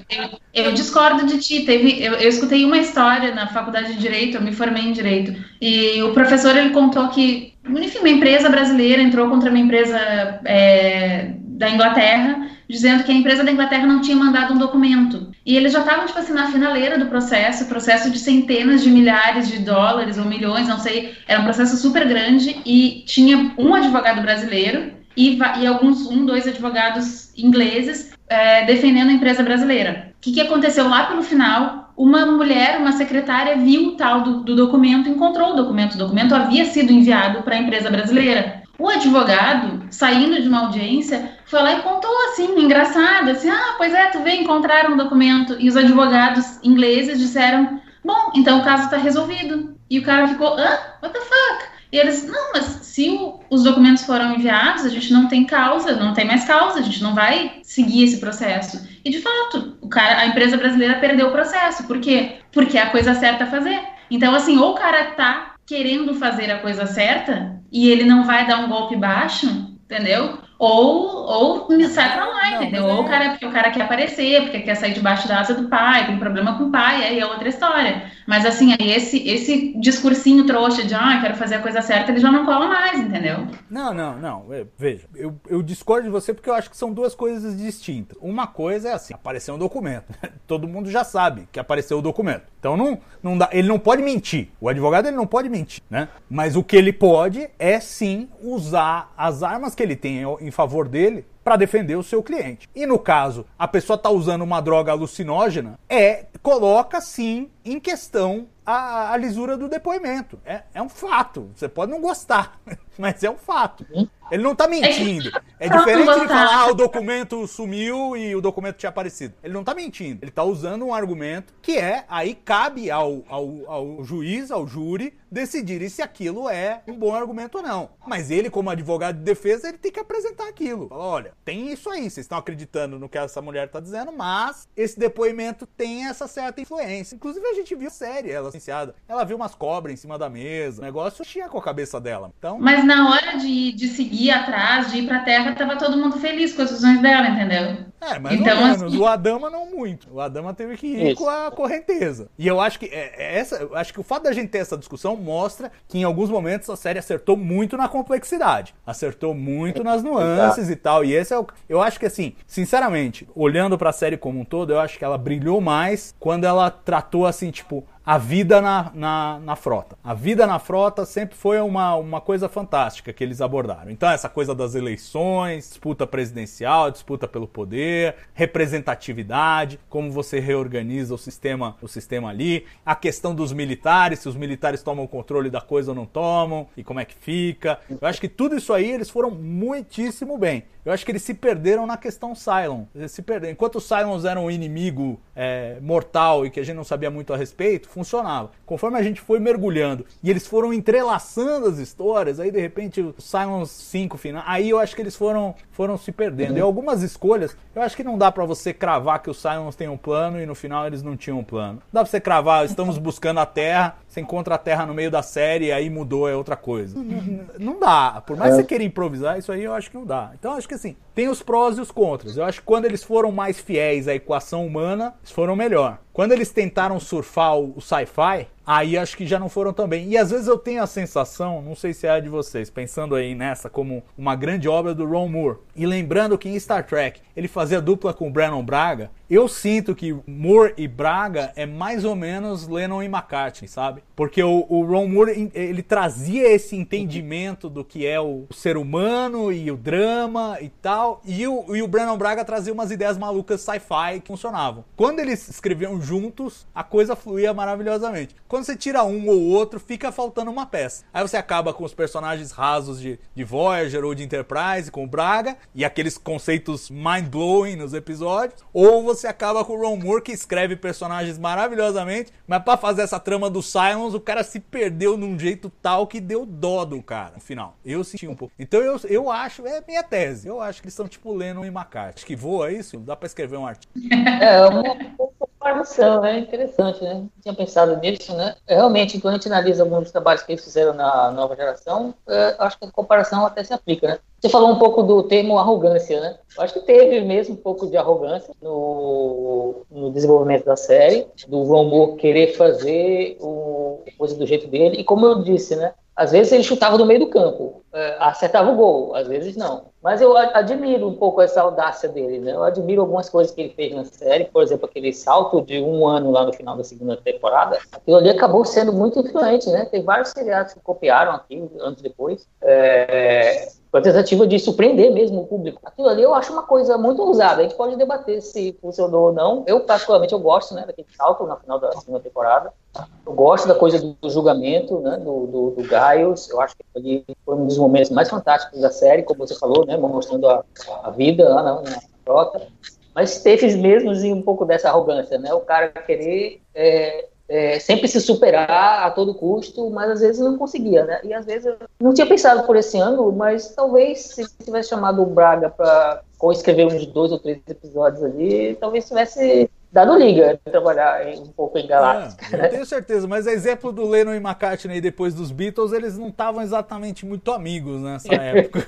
eu, eu discordo de ti. Teve, eu, eu escutei uma história na faculdade de Direito, eu me formei em Direito, e o professor ele contou que, enfim, uma empresa brasileira entrou contra uma empresa é, da Inglaterra, dizendo que a empresa da Inglaterra não tinha mandado um documento. E eles já estavam, tipo assim, na finaleira do processo, processo de centenas de milhares de dólares ou milhões, não sei, era um processo super grande, e tinha um advogado brasileiro e, e alguns, um, dois advogados ingleses é, defendendo a empresa brasileira. O que, que aconteceu lá pelo final? Uma mulher, uma secretária, viu o tal do, do documento, encontrou o documento. O documento havia sido enviado para a empresa brasileira. O advogado, saindo de uma audiência, foi lá e contou assim, engraçado, assim, ah, pois é, tu vê, encontraram o documento. E os advogados ingleses disseram, bom, então o caso está resolvido. E o cara ficou, hã? What the fuck? E eles, não, mas se o- os documentos foram enviados, a gente não tem causa, não tem mais causa, a gente não vai seguir esse processo. E de fato, o cara, a empresa brasileira perdeu o processo. Por quê? Porque é a coisa certa a fazer. Então, assim, ou o cara tá querendo fazer a coisa certa e ele não vai dar um golpe baixo, entendeu? Ou, ou sai pra lá, Não, entendeu? mas Ou o é- cara, porque o cara quer aparecer, porque quer sair debaixo da asa do pai, tem problema com o pai, aí é outra história. Mas assim, aí esse, esse discursinho trouxa de ah, quero fazer a coisa certa, ele já não cola mais, entendeu? Não, não, não. É, Veja, eu, eu discordo de você porque eu acho que são duas coisas distintas. Uma coisa é assim, apareceu um documento. Todo mundo já sabe que apareceu o documento. Então não, não dá, ele não pode mentir. O advogado ele não pode mentir, né? Mas o que ele pode é sim usar as armas que ele tem em favor dele para defender o seu cliente. E no caso, a pessoa está usando uma droga alucinógena, é coloca sim em questão a, a lisura do depoimento. É, é um fato. Você pode não gostar, mas é um fato. Ele não tá mentindo. É diferente de falar, ah, o documento sumiu e o documento tinha aparecido. Ele não tá mentindo. Ele tá usando um argumento que é, aí cabe ao, ao, ao juiz, ao júri, decidirem se aquilo é um bom argumento ou não. Mas ele, como advogado de defesa, ele tem que apresentar aquilo. Fala, olha, tem isso aí, vocês estão acreditando no que essa mulher tá dizendo, mas esse depoimento tem essa certa influência. Inclusive, a gente viu série, ela licenciada. Ela viu umas cobras em cima da mesa. O negócio tinha com a cabeça dela. Então, Mas na hora de, de seguir atrás, de ir pra terra, tava todo mundo feliz com as visões dela, entendeu? É, mais Então, menos. assim- O Adama não muito. O Adama teve que ir Isso. com a correnteza. E eu acho que é, é essa, eu acho que o fato da gente ter essa discussão mostra que em alguns momentos a série acertou muito na complexidade, acertou muito nas nuances e tal. E esse é o, eu acho que assim, sinceramente, olhando pra série como um todo, eu acho que ela brilhou mais quando ela tratou assim, tipo, a vida na, na, na frota. A vida na frota sempre foi uma, uma coisa fantástica que eles abordaram. Então, essa coisa das eleições, disputa presidencial, disputa pelo poder, representatividade, como você reorganiza o sistema, o sistema ali, a questão dos militares, se os militares tomam o controle da coisa ou não tomam, e como é que fica. Eu acho que tudo isso aí eles foram muitíssimo bem. Eu acho que eles se perderam na questão Cylon. Eles se perderam. Enquanto os Cylons eram um inimigo é, mortal e que a gente não sabia muito a respeito, funcionava. Conforme a gente foi mergulhando e eles foram entrelaçando as histórias, aí de repente o Cylons 5 final, aí eu acho que eles foram, foram se perdendo. E algumas escolhas, eu acho que não dá pra você cravar que os Cylons têm um plano e no final eles não tinham um plano. Dá pra você cravar, estamos buscando a Terra, você encontra a Terra no meio da série e aí mudou, é outra coisa. Não, não dá. Por mais que você queira improvisar, isso aí eu acho que não dá. Então eu acho que assim, tem os prós e os contras. Eu acho que quando eles foram mais fiéis à equação humana, eles foram melhor. Quando eles tentaram surfar o, o sci-fi, aí acho que já não foram também. E às vezes eu tenho a sensação, não sei se é a de vocês, pensando aí nessa como uma grande obra do Ron Moore. E lembrando que em Star Trek ele fazia dupla com o Brandon Braga, eu sinto que Moore e Braga é mais ou menos Lennon e McCartney, sabe? Porque o, o Ron Moore, ele trazia esse entendimento do que é o ser humano e o drama e tal, e o, e o Brandon Braga trazia umas ideias malucas sci-fi que funcionavam. Quando eles escreviam juntos, a coisa fluía maravilhosamente. Quando você tira um ou outro, fica faltando uma peça. Aí você acaba com os personagens rasos de, de Voyager ou de Enterprise, com o Braga, e aqueles conceitos mind-blowing nos episódios, ou você acaba com o Ron Moore, que escreve personagens maravilhosamente, mas para fazer essa trama do Simons, o cara se perdeu num jeito tal que deu dó do cara no final. Eu senti um pouco. Então eu, eu acho, é minha tese, eu acho que eles estão tipo Lennon e McCartney. Acho que voa isso, dá para escrever um artigo. É, uma comparação, é interessante, né? Não tinha pensado nisso, né? Realmente, quando a gente analisa alguns dos trabalhos que eles fizeram na nova geração, é, acho que a comparação até se aplica, né? Você falou um pouco do termo arrogância, né? Eu acho que teve mesmo um pouco de arrogância no, no desenvolvimento da série, do Ron querer fazer o, coisa do jeito dele, e como eu disse, né? Às vezes ele chutava do meio do campo, é, acertava o gol, às vezes não. Mas eu admiro um pouco essa audácia dele, né? Eu admiro algumas coisas que ele fez na série, por exemplo, aquele salto de um ano lá no final da segunda temporada. Aquilo ali acabou sendo muito influente, né? Tem vários seriados que copiaram aqui anos depois. É, a tentativa de surpreender mesmo o público. Aquilo ali eu acho uma coisa muito ousada. A gente pode debater se funcionou ou não. Eu, particularmente, eu gosto né, daquele salto na final da segunda temporada. Eu gosto da coisa do, do julgamento, né, do, do, do Giles. Eu acho que ali foi um dos momentos mais fantásticos da série, como você falou, né, mostrando a, a vida lá na, na frota. Mas teve mesmo um pouco dessa arrogância, né? O cara querer é, é, sempre se superar a todo custo, mas às vezes não conseguia, né? E às vezes eu não tinha pensado por esse ano, mas talvez se tivesse chamado o Braga para escrever uns dois ou três episódios ali, talvez tivesse dado liga trabalhar um pouco em Galáctica. É, eu tenho certeza, mas exemplo do Lennon e McCartney depois dos Beatles, eles não estavam exatamente muito amigos nessa época.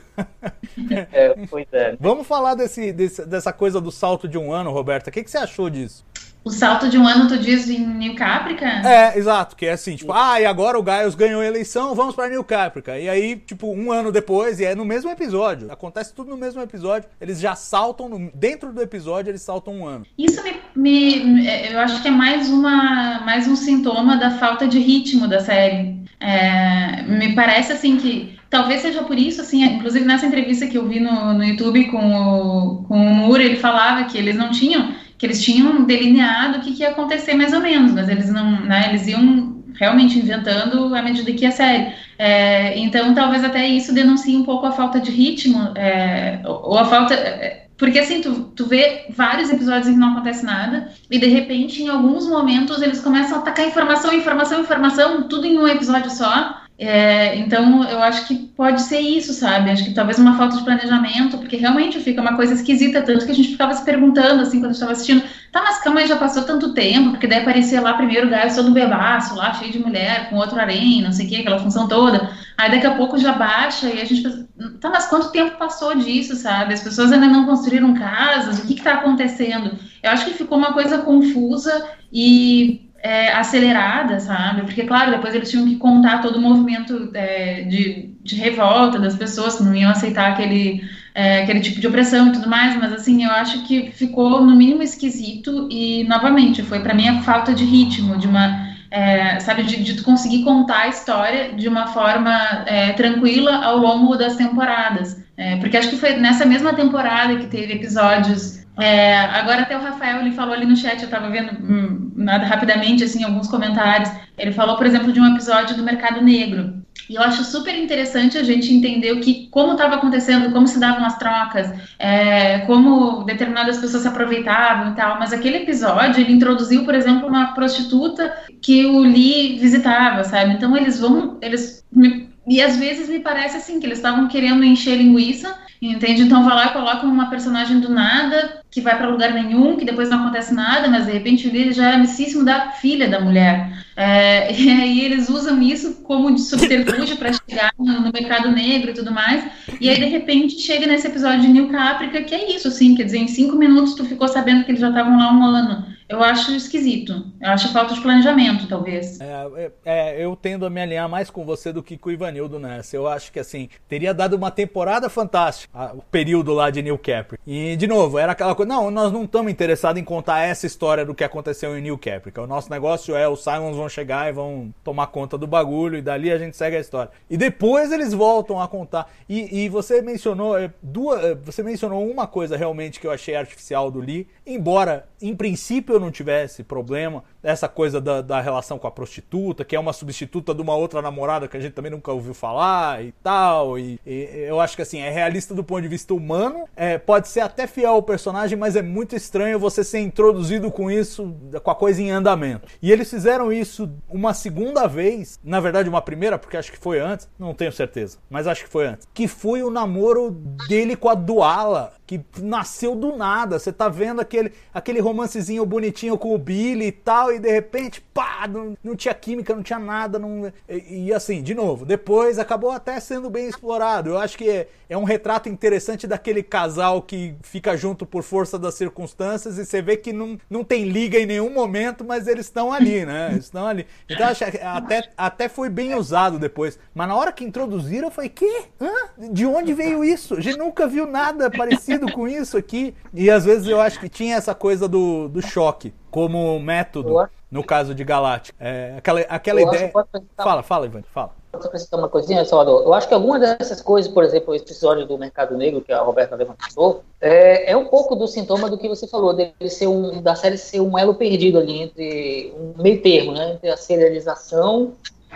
é, pois é. Vamos falar desse, desse, dessa coisa do salto de um ano, Roberta. O que, que você achou disso? O salto de um ano, tu diz, em New Caprica? É, exato. Que é assim, tipo, ah, e agora o Giles ganhou a eleição, vamos pra New Caprica. E aí, tipo, um ano depois, e é no mesmo episódio. Acontece tudo no mesmo episódio. Eles já saltam, no, dentro do episódio, eles saltam um ano. Isso me, me, Eu acho que é mais, uma, mais um sintoma da falta de ritmo da série. É, me parece, assim, que talvez seja por isso, assim, inclusive nessa entrevista que eu vi no, no YouTube com o, com o Moore, ele falava que eles não tinham que eles tinham delineado o que, que ia acontecer mais ou menos, mas eles não, né, eles iam realmente inventando à medida que ia série. É, então, talvez até isso denuncie um pouco a falta de ritmo, é, ou a falta. É, porque assim, tu, tu vê vários episódios em que não acontece nada, e de repente, em alguns momentos, eles começam a atacar informação, informação, informação, tudo em um episódio só. É, então, eu acho que pode ser isso, sabe? Acho que talvez uma falta de planejamento, porque realmente fica uma coisa esquisita, tanto que a gente ficava se perguntando, assim, quando estava assistindo, tá, mas calma aí, já passou tanto tempo, porque daí aparecia lá primeiro o Gaio todo bebaço, lá cheio de mulher, com outro harém, não sei o que, aquela função toda. Aí daqui a pouco já baixa e a gente pensa, tá, mas quanto tempo passou disso, sabe? As pessoas ainda não construíram casas, o que que tá acontecendo? Eu acho que ficou uma coisa confusa e é, acelerada, sabe? Porque, claro, depois eles tinham que contar todo o movimento é, de, de, revolta das pessoas que não iam aceitar aquele, é, aquele tipo de opressão e tudo mais, mas, assim, eu acho que ficou, no mínimo, esquisito e, novamente, foi para mim a falta de ritmo, de uma. É, sabe, de, de conseguir contar a história de uma forma é, tranquila ao longo das temporadas. É, porque acho que foi nessa mesma temporada que teve episódios é, agora até o Rafael ele falou ali no chat, eu estava vendo hum, nada rapidamente assim alguns comentários. Ele falou, por exemplo, de um episódio do Mercado Negro. E eu acho super interessante a gente entender o que, como estava acontecendo, como se davam as trocas, é, como determinadas pessoas se aproveitavam e tal. Mas aquele episódio ele introduziu, por exemplo, uma prostituta que o Lee visitava, sabe? Então eles vão, eles me, e às vezes me parece assim que eles estavam querendo encher linguiça Entende? Então vai lá e coloca uma personagem do nada, que vai para lugar nenhum, que depois não acontece nada, mas de repente ele já é amicíssimo da filha da mulher. É, e aí eles usam isso como de subterfúgio para chegar no, no, mercado negro e tudo mais. E aí, de repente, chega nesse episódio de New Caprica, que é isso, assim, quer dizer, em cinco minutos tu ficou sabendo que eles já estavam lá um ano. Eu acho esquisito. Eu acho falta de planejamento, talvez. É, é, é, eu tendo a me alinhar mais com você do que com o Ivanildo nessa. Eu acho que, assim, teria dado uma temporada fantástica, o período lá de New Capri. E, de novo, era aquela coisa, não, nós não estamos interessados em contar essa história do que aconteceu em New Capri. O nosso negócio é os Simons vão chegar e vão tomar conta do bagulho e dali a gente segue a história. E depois eles voltam a contar. E, e você mencionou é, duas, é, você mencionou uma coisa realmente que eu achei artificial do Lee, embora em princípio eu não tivesse problema, essa coisa da, da, relação com a prostituta, que é uma substituta de uma outra namorada que a gente também nunca ouviu falar e tal. E, e eu acho que assim, é realista do ponto de vista humano, é, pode ser até fiel ao personagem, mas é muito estranho você ser introduzido com isso, com a coisa em andamento. E eles fizeram isso uma segunda vez, na verdade, uma primeira, porque acho que foi antes, não tenho certeza, mas acho que foi antes. Que foi o namoro dele com a Duala, que nasceu do nada. Você tá vendo aquele, aquele romancezinho bonitinho com o Billy e tal, e de repente, pá, não, não tinha química, não tinha nada. Não, e, e, assim, de novo, depois acabou até sendo bem explorado. Eu acho que é, é, um retrato interessante daquele casal que fica junto por força das circunstâncias e você vê que não, não tem liga em nenhum momento, mas eles estão ali, né? Estão ali. Então acho até, até foi bem usado depois. Mas na hora que introduziram, eu falei, que? Hã? De onde veio isso? A gente nunca viu nada parecido com isso aqui. E às vezes eu acho que tinha essa coisa do, do choque como método, no caso de Galáctica. É, aquela aquela ideia. Fala, fala, Ivan, fala. Posso acrescentar uma coisinha, Salvador? Eu acho que alguma dessas coisas, por exemplo, esse episódio do Mercado Negro que a Roberta levantou, é, é um pouco do sintoma do que você falou, dele ser um, da série ser um elo perdido ali entre um meio termo, né? Entre a serialização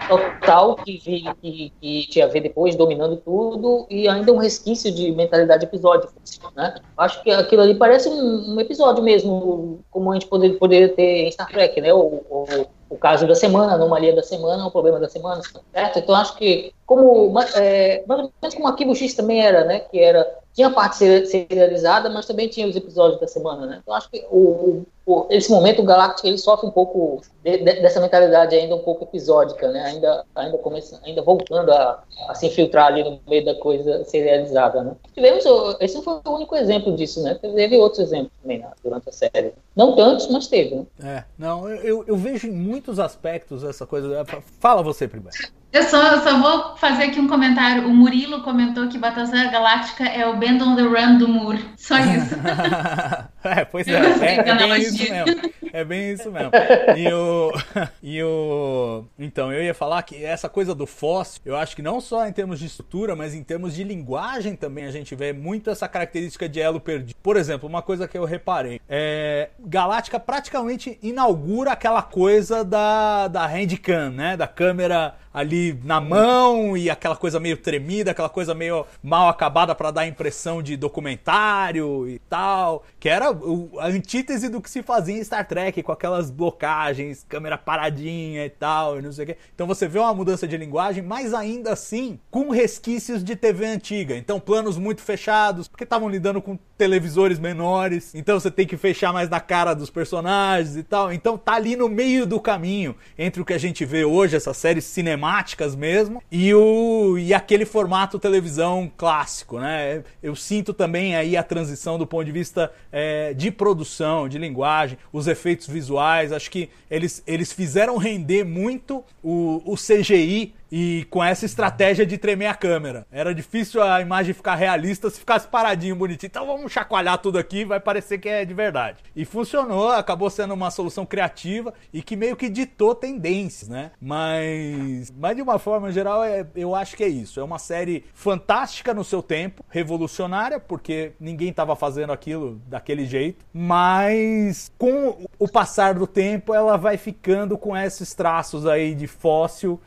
total que, vi, que, que tinha a ver depois, dominando tudo, e ainda um resquício de mentalidade episódica. Né? Acho que aquilo ali parece um, um episódio mesmo, como a gente poderia, poderia ter em Star Trek, né? O, o, o caso da semana, a anomalia da semana, o problema da semana, certo? Então acho que como é, mais ou menos como Arquivo X também era, né? Que era tinha a parte serializada, mas também tinha os episódios da semana, né? Então acho que o, o esse momento o Galactic ele sofre um pouco de, de, dessa mentalidade ainda um pouco episódica, né? Ainda ainda começa, ainda voltando a, a, se infiltrar ali no meio da coisa serializada, né? Tivemos esse não foi o único exemplo disso, né? Teve outros exemplos também né, durante a série. Não tantos, mas teve. Né? É, não, eu, eu vejo em muitos aspectos essa coisa. Fala você primeiro. Eu só, eu só vou fazer aqui um comentário. O Murilo comentou que Battlestar Galáctica é o Band on the Run do Mur. Só isso. é, pois é. É, é, bem isso mesmo. É bem isso mesmo. E o, e o. Então, eu ia falar que essa coisa do fóssil, eu acho que não só em termos de estrutura, mas em termos de linguagem também a gente vê muito essa característica de elo perdido. Por exemplo, uma coisa que eu reparei. É, Galáctica praticamente inaugura aquela coisa da, da handcam, né? Da câmera ali na mão e aquela coisa meio tremida, aquela coisa meio mal acabada para dar a impressão de documentário e tal, que era a antítese do que se fazia em Star Trek com aquelas blocagens, câmera paradinha e tal, e não sei o quê. Então você vê uma mudança de linguagem, mas ainda assim com resquícios de TV antiga. Então planos muito fechados, porque estavam lidando com televisores menores, então você tem que fechar mais na cara dos personagens e tal. Então tá ali no meio do caminho entre o que a gente vê hoje, essas séries cinemáticas mesmo, e, o, e aquele formato televisão clássico, né? Eu sinto também aí a transição do ponto de vista é, de produção, de linguagem, os efeitos visuais, acho que eles, eles fizeram render muito o, o CGI e com essa estratégia de tremer a câmera. Era difícil a imagem ficar realista se ficasse paradinho, bonitinho. Então vamos chacoalhar tudo aqui, vai parecer que é de verdade. E funcionou, acabou sendo uma solução criativa e que meio que ditou tendências, né? Mas, mas de uma forma geral, é, eu acho que é isso. É uma série fantástica no seu tempo, revolucionária, porque ninguém estava fazendo aquilo daquele jeito. Mas com o passar do tempo, ela vai ficando com esses traços aí de fóssil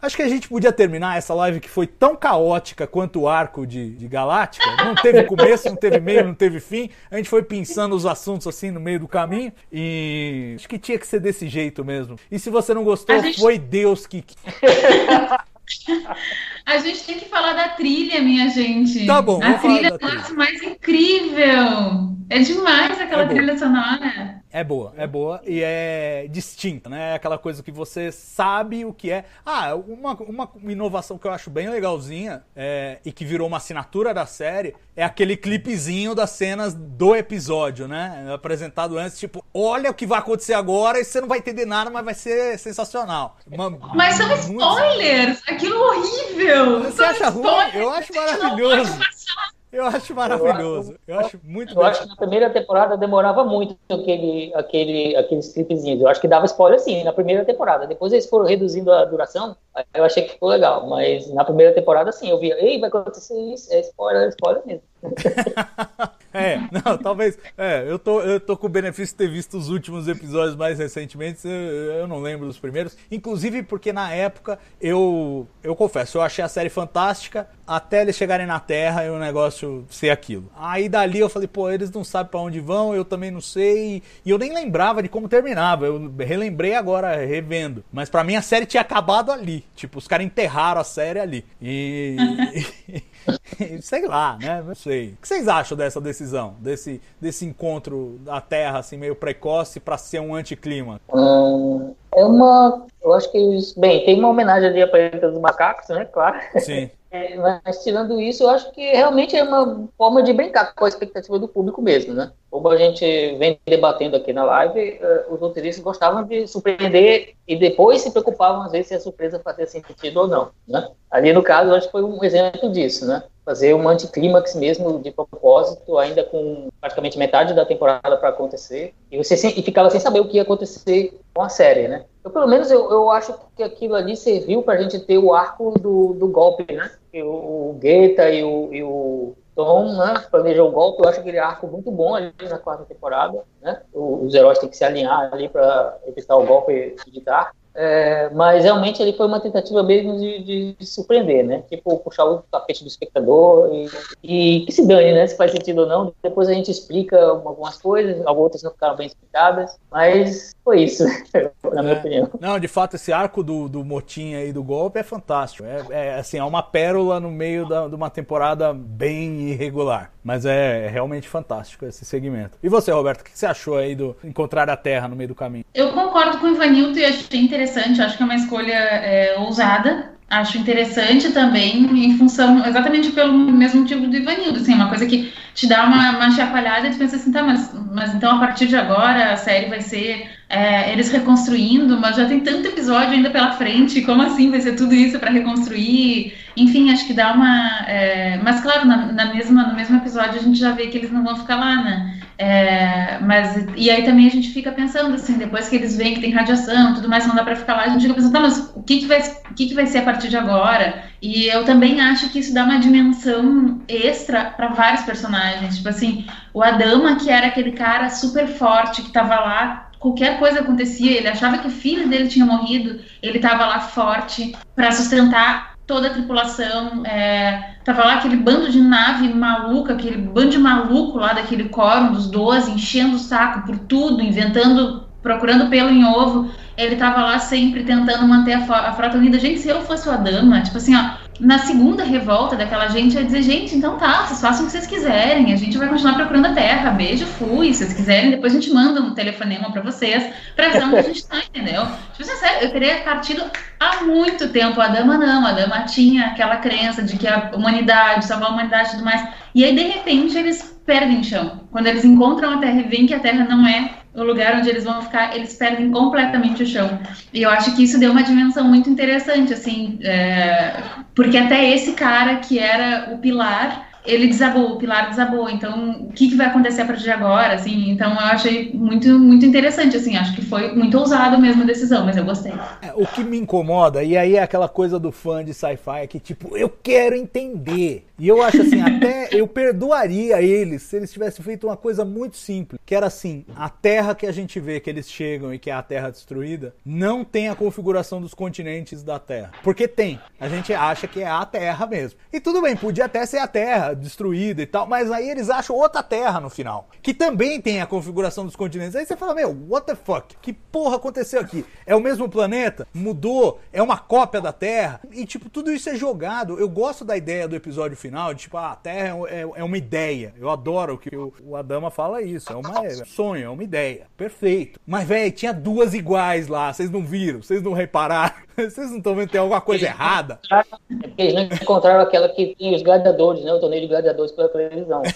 acho que a gente podia terminar essa live que foi tão caótica quanto o arco de, de Galáctica. Não teve começo, não teve meio, não teve fim. A gente foi pensando os assuntos assim no meio do caminho e acho que tinha que ser desse jeito mesmo. E se você não gostou, gente... foi Deus que. A gente tem que falar da trilha, minha gente. Tá bom. A trilha é o mais incrível. É demais aquela é trilha sonora. É boa, é boa e é distinta, né? É aquela coisa que você sabe o que é. Ah, uma, uma inovação que eu acho bem legalzinha é, e que virou uma assinatura da série é aquele clipezinho das cenas do episódio, né? Apresentado antes, tipo, olha o que vai acontecer agora e você não vai entender nada, mas vai ser sensacional. Uma, mas são spoilers! Aquilo é horrível! Você são acha spoilers. ruim? Eu acho maravilhoso. Eu acho maravilhoso. Eu, eu acho muito Eu acho que na primeira temporada demorava muito aquele, aquele, aqueles clipezinhos. Eu acho que dava spoiler sim, na primeira temporada. Depois eles foram reduzindo a duração, eu achei que ficou legal. Mas na primeira temporada, sim, eu via, ei, vai acontecer isso, é spoiler, é spoiler mesmo. é, não, talvez. É, eu tô, eu tô com o benefício de ter visto os últimos episódios mais recentemente, eu, eu, não lembro dos primeiros. Inclusive porque na época eu, eu confesso, eu achei a série fantástica até eles chegarem na Terra e o negócio ser aquilo. Aí dali eu falei, pô, eles não sabem para onde vão, eu também não sei. E eu nem lembrava de como terminava. Eu relembrei agora revendo. Mas para mim a série tinha acabado ali. Tipo, os caras enterraram a série ali. E. sei lá, né? Não sei. O que vocês acham dessa decisão? Desse, desse encontro da Terra, assim, meio precoce para ser um anticlima? Hum, é uma. Eu acho que. Bem, tem uma homenagem ali a Planeta dos Macacos, né? Claro. Sim. É, mas tirando isso, eu acho que realmente é uma forma de brincar com a expectativa do público mesmo, né? Como a gente vem debatendo aqui na live, uh, os roteiristas gostavam de surpreender e depois se preocupavam às vezes se a surpresa fazia sentido ou não, né? Ali no caso, eu acho que foi um exemplo disso, né? Fazer um anticlímax mesmo de propósito, ainda com praticamente metade da temporada para acontecer, e você e ficava sem saber o que ia acontecer com a série, né? Eu, pelo menos eu, eu acho que aquilo ali serviu para a gente ter o arco do, do golpe, né? E o, o Guetta e o, e o Tom né, planejou o golpe. Eu acho aquele arco muito bom ali na quarta temporada. Né? Os heróis têm que se alinhar ali para evitar o golpe Dark. É, mas realmente ele foi uma tentativa mesmo de, de, surpreender, né? Tipo, puxar o tapete do espectador e, e, que se dane, né? Se faz sentido ou não. Depois a gente explica algumas coisas, outras não ficaram bem explicadas, mas foi isso, na minha é, opinião. Não, de fato, esse arco do, do motim aí do golpe é fantástico. É, é assim, é uma pérola no meio da, de uma temporada bem irregular. Mas é, é realmente fantástico esse segmento. E você, Roberto, o que você achou aí do encontrar a Terra no meio do caminho? Eu concordo com o Ivanildo e achei interessante acho que é uma escolha é, ousada. Acho interessante também, em função, exatamente pelo mesmo motivo do Ivanildo, assim, uma coisa que te dá uma, uma chacoalhada e tu pensa assim, tá, mas, mas então a partir de agora a série vai ser é, eles reconstruindo, mas já tem tanto episódio ainda pela frente, como assim vai ser tudo isso para reconstruir? Enfim, acho que dá uma. É, mas claro, na, na, mesma, no mesmo episódio a gente já vê que eles não vão ficar lá, né? É, mas, e aí também a gente fica pensando assim, depois que eles veem que tem radiação tudo mais, não dá para ficar lá, a gente fica pensando, tá, mas o que, que, vai, o que, que vai ser a partir de agora? E eu também acho que isso dá uma dimensão extra para vários personagens. Tipo assim, o Adama, que era aquele cara super forte que tava lá, qualquer coisa acontecia, ele achava que o filho dele tinha morrido, ele tava lá forte para sustentar toda a tripulação. É, tava lá aquele bando de nave maluca, aquele bando de maluco lá daquele quórum dos 12, enchendo o saco por tudo, inventando, procurando pelo em ovo. Ele tava lá sempre tentando manter a, a frota unida. Gente, se eu fosse o Adama, tipo assim, ó, na segunda revolta daquela gente, ia dizer, gente, então tá, vocês façam o que vocês quiserem, a gente vai continuar procurando a Terra, beijo, fui, se vocês quiserem, depois a gente manda um telefonema para vocês, pra avisar onde a gente tá, entendeu? Tipo assim, sério, eu teria partido há muito tempo, a dama não, a dama tinha aquela crença de que a humanidade, salvar a humanidade e tudo mais, e aí, de repente, eles perdem chão. Quando eles encontram a Terra e veem que a Terra não é o lugar onde eles vão ficar, eles perdem completamente o chão. E eu acho que isso deu uma dimensão muito interessante, assim, é, porque até esse cara que era o pilar ele desabou, o pilar desabou. Então, o que, que vai acontecer a partir de agora? Assim, então eu achei muito, muito interessante, assim, acho que foi muito ousado mesmo a decisão, mas eu gostei. É, o que me incomoda, e aí é aquela coisa do fã de sci-fi que, tipo, eu quero entender. E eu acho assim, até eu perdoaria eles se eles tivessem feito uma coisa muito simples, que era assim, a terra que a gente vê que eles chegam e que é a terra destruída, não tem a configuração dos continentes da terra. Porque tem. A gente acha que é a terra mesmo. E tudo bem, podia até ser a terra destruída e tal, mas aí eles acham outra Terra no final, que também tem a configuração dos continentes. Aí você fala, meu, what the fuck? Que porra aconteceu aqui? É o mesmo planeta? Mudou? É uma cópia da Terra? E, tipo, tudo isso é jogado. Eu gosto da ideia do episódio final, de, tipo, ah, a Terra é, é, é uma ideia. Eu adoro que o, o Adama fala isso. É, uma, é um sonho, é uma ideia. Perfeito. Mas, velho, tinha duas iguais lá. Vocês não viram? Vocês não repararam? Vocês não estão vendo que tem alguma coisa errada? Eles não encontraram aquela que tem os gladiadores, né? O torneio de gladiadores pela televisão.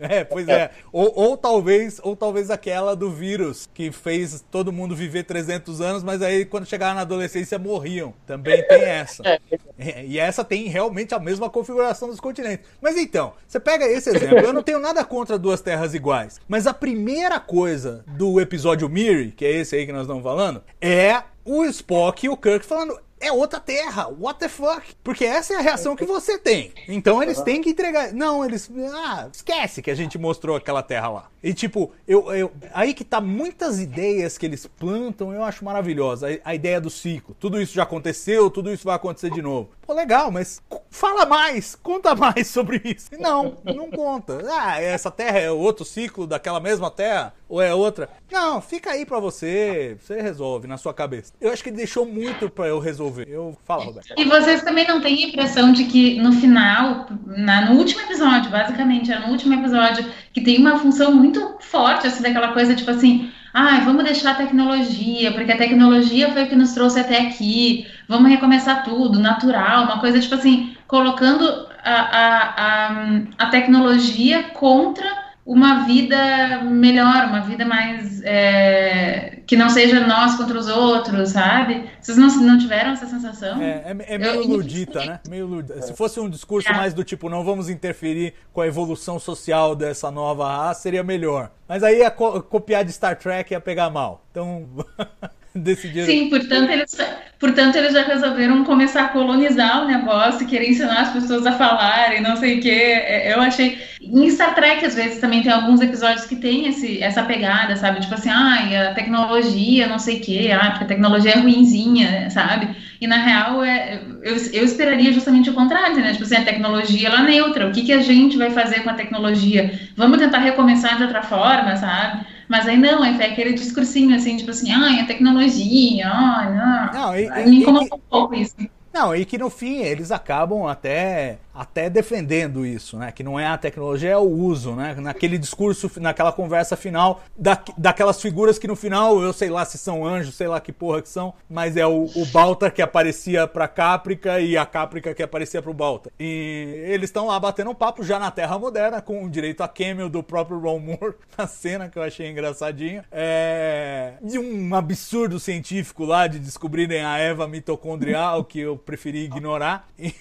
É, é pois é. Ou, ou, talvez, ou talvez aquela do vírus que fez todo mundo viver 300 anos, mas aí quando chegaram na adolescência morriam. Também tem essa. É. é. E essa tem realmente a mesma configuração dos continentes. Mas então, você pega esse exemplo. Eu não tenho nada contra duas terras iguais, mas a primeira coisa do episódio Miri, que é esse aí que nós estamos falando, é o Spock e o Kirk falando: é outra terra, what the fuck? Porque essa é a reação que você tem. Então eles têm que entregar. Não, eles. Ah, esquece que a gente mostrou aquela terra lá. E tipo, eu, eu aí que tá muitas ideias que eles plantam, eu acho maravilhosa. A, a, ideia do ciclo. Tudo isso já aconteceu, tudo isso vai acontecer de novo. Pô, legal, mas fala mais, conta mais sobre isso. Não, não conta. Ah, essa terra é outro ciclo daquela mesma terra? Ou é outra? Não, fica aí pra você, você resolve na sua cabeça. Eu acho que ele deixou muito pra eu resolver. Eu falo, Roberto. E vocês também não têm a impressão de que no final, na, no último episódio, basicamente, é no último episódio, que tem uma função muito forte, assim, daquela coisa, tipo assim, ah, vamos deixar a tecnologia, porque a tecnologia foi o que nos trouxe até aqui, vamos recomeçar tudo, natural, uma coisa tipo assim, colocando a, a, a, a tecnologia contra uma vida melhor, uma vida mais. É, que não seja nós contra os outros, sabe? Vocês não, não tiveram essa sensação? É, é, é meio eu, ludita, né? Meio ludita. Se fosse um discurso é. mais do tipo, não vamos interferir com a evolução social dessa nova raça, seria melhor. Mas aí ia co copiar de Star Trek ia pegar mal. Então. decidiram. Sim, portanto eles, portanto, eles já resolveram começar a colonizar o negócio, querer ensinar as pessoas a falarem, não sei o quê. É, eu achei. Em Star Trek, às vezes, também tem alguns episódios que tem esse, essa pegada, sabe? Tipo assim, ah, a tecnologia, não sei o quê, ah, porque a tecnologia é ruinzinha, sabe? E na real, é, eu, eu esperaria justamente o contrário, né? Tipo assim, a tecnologia ela é neutra. O que, que a gente vai fazer com a tecnologia? Vamos tentar recomeçar de outra forma, sabe? Mas aí não, aí foi aquele discursinho assim, tipo assim, ai, a tecnologia, ai, não. não e, me incomodou um pouco isso. Não, e que no fim eles acabam até até defendendo isso, né? Que não é a tecnologia, é o uso, né? Naquele discurso, naquela conversa final, da, daquelas figuras que no final, eu sei lá se são anjos, sei lá que porra que são, mas é o, o Baltar que aparecia pra Caprica e a Caprica que aparecia pro Baltar. E eles estão lá batendo um papo já na Terra Moderna, com direito a cameo do próprio Ron Moore, na cena que eu achei engraçadinha. É... E um absurdo científico lá de descobrirem a Eva mitocondrial, que eu preferi ignorar. E,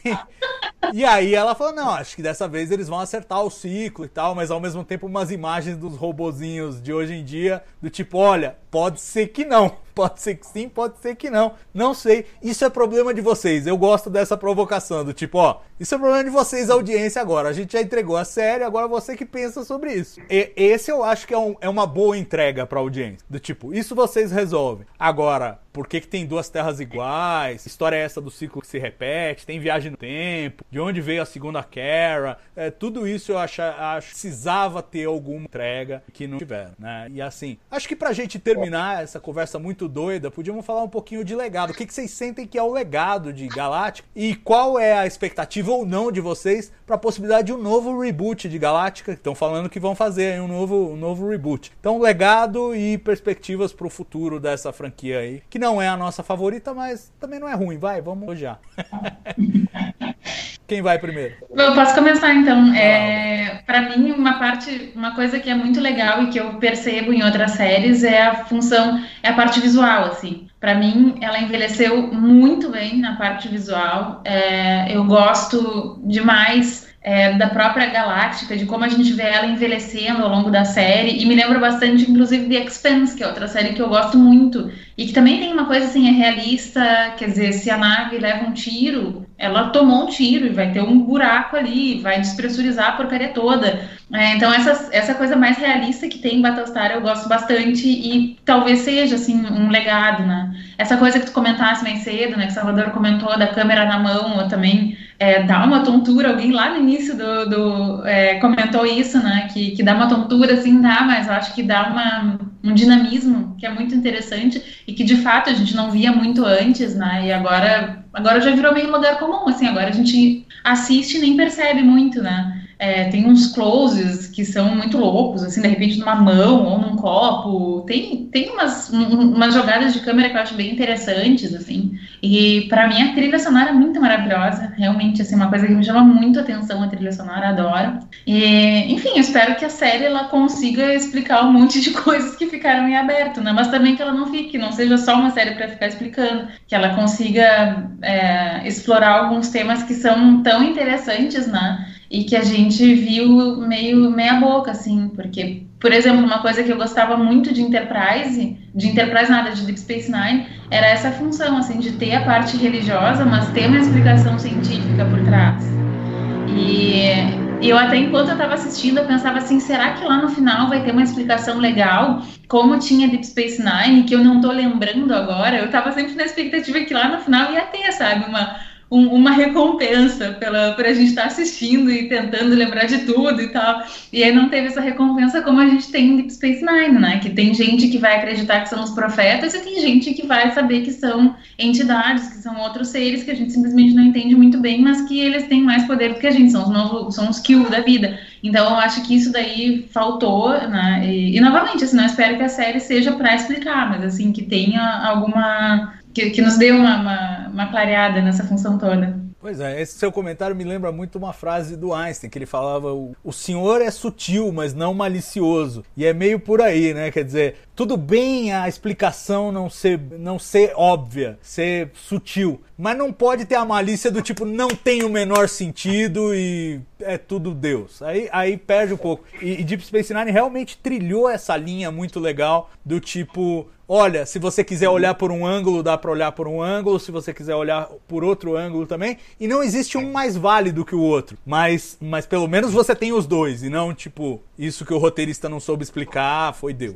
e aí aí ela falou: não, acho que dessa vez eles vão acertar o ciclo e tal, mas ao mesmo tempo umas imagens dos robozinhos de hoje em dia, do tipo, olha, pode ser que não. Pode ser que sim, pode ser que não. Não sei. Isso é problema de vocês. Eu gosto dessa provocação, do tipo, ó, isso é problema de vocês, audiência, agora. A gente já entregou a série, agora você que pensa sobre isso. E, esse eu acho que é, um, é uma boa entrega pra audiência. Do tipo, isso vocês resolvem. Agora, por que, que tem duas terras iguais? História é essa do ciclo que se repete? Tem viagem no tempo? De onde veio a segunda Kara? É, tudo isso eu acho, acho precisava ter alguma entrega que não tiveram, né? E assim, acho que pra gente terminar essa conversa muito doida, podíamos falar um pouquinho de legado. O que, que vocês sentem que é o legado de Galáctica? E qual é a expectativa ou não de vocês para a possibilidade de um novo reboot de Galáctica? Estão falando que vão fazer um novo, um novo reboot. Então, legado e perspectivas para o futuro dessa franquia aí, que não é a nossa favorita, mas também não é ruim. Vai, vamos elogiar. Quem vai primeiro? Eu posso começar então. É, para mim, uma parte, uma coisa que é muito legal e que eu percebo em outras séries é a função, é a parte visual, assim. Para mim, ela envelheceu muito bem na parte visual. É, eu gosto demais é, da própria Galáctica, de como a gente vê ela envelhecendo ao longo da série, e me lembra bastante, inclusive, de Expanse, que é outra série que eu gosto muito, e que também tem coisa assim, é realista, quer dizer, se a nave leva um tiro, ela tomou um tiro e vai ter um buraco ali, vai despressurizar a porcaria toda. É, então, essa, essa coisa mais realista que tem em Battlestar eu gosto bastante e talvez seja, assim, um legado, né? Essa coisa que tu comentasse mais cedo, né, que Salvador comentou da câmera na mão, eu também é, dá uma tontura, alguém lá no início do, do é, comentou isso, né, que, que dá uma tontura, assim, dá, mas eu acho que dá uma, um dinamismo que é muito interessante e que, de fato, a gente não via muito antes, né, e agora, agora já virou meio lugar comum, assim, agora a gente assiste e nem percebe muito, né, é, tem uns closes que são muito loucos, assim, de repente numa mão ou num copo. Tem, tem umas, um, umas jogadas de câmera que eu acho bem interessantes, assim. E para mim a trilha sonora é muito maravilhosa, realmente, assim, uma coisa que me chama muito a atenção a trilha sonora, adoro. E, enfim, eu espero que a série ela consiga explicar um monte de coisas que ficaram em aberto, né? Mas também que ela não fique, não seja só uma série para ficar explicando, que ela consiga é, explorar alguns temas que são tão interessantes, né? E que a gente viu meio meia boca, assim, porque, por exemplo, uma coisa que eu gostava muito de Enterprise, de Enterprise nada, de Deep Space Nine, era essa função, assim, de ter a parte religiosa, mas ter uma explicação científica por trás. E eu até enquanto eu estava assistindo, eu pensava assim, será que lá no final vai ter uma explicação legal, como tinha Deep Space Nine, que eu não estou lembrando agora, eu estava sempre na expectativa que lá no final ia ter, sabe, uma um, uma recompensa pela, por a gente estar tá assistindo e tentando lembrar de tudo e tal. E aí não teve essa recompensa como a gente tem em Deep Space Nine, né? Que tem gente que vai acreditar que são os profetas e tem gente que vai saber que são entidades, que são outros seres que a gente simplesmente não entende muito bem, mas que eles têm mais poder do que a gente, são os, novos, são os Q da vida. Então eu acho que isso daí faltou, né? E, e novamente, assim, não espero que a série seja para explicar, mas assim, que tenha alguma que, que nos deu uma, uma, uma clareada nessa função toda. Pois é, esse seu comentário me lembra muito uma frase do Einstein, que ele falava: o senhor é sutil, mas não malicioso. E é meio por aí, né? Quer dizer, tudo bem a explicação não ser, não ser óbvia, ser sutil, mas não pode ter a malícia do tipo não tem o menor sentido e é tudo Deus. Aí, aí perde um pouco. E, e Deep Space Nine realmente trilhou essa linha muito legal do tipo olha, se você quiser olhar por um ângulo, dá para olhar por um ângulo, se você quiser olhar por outro ângulo também, e não existe um mais válido que o outro, mas, mas pelo menos você tem os dois, e não tipo, isso que o roteirista não soube explicar foi Deus.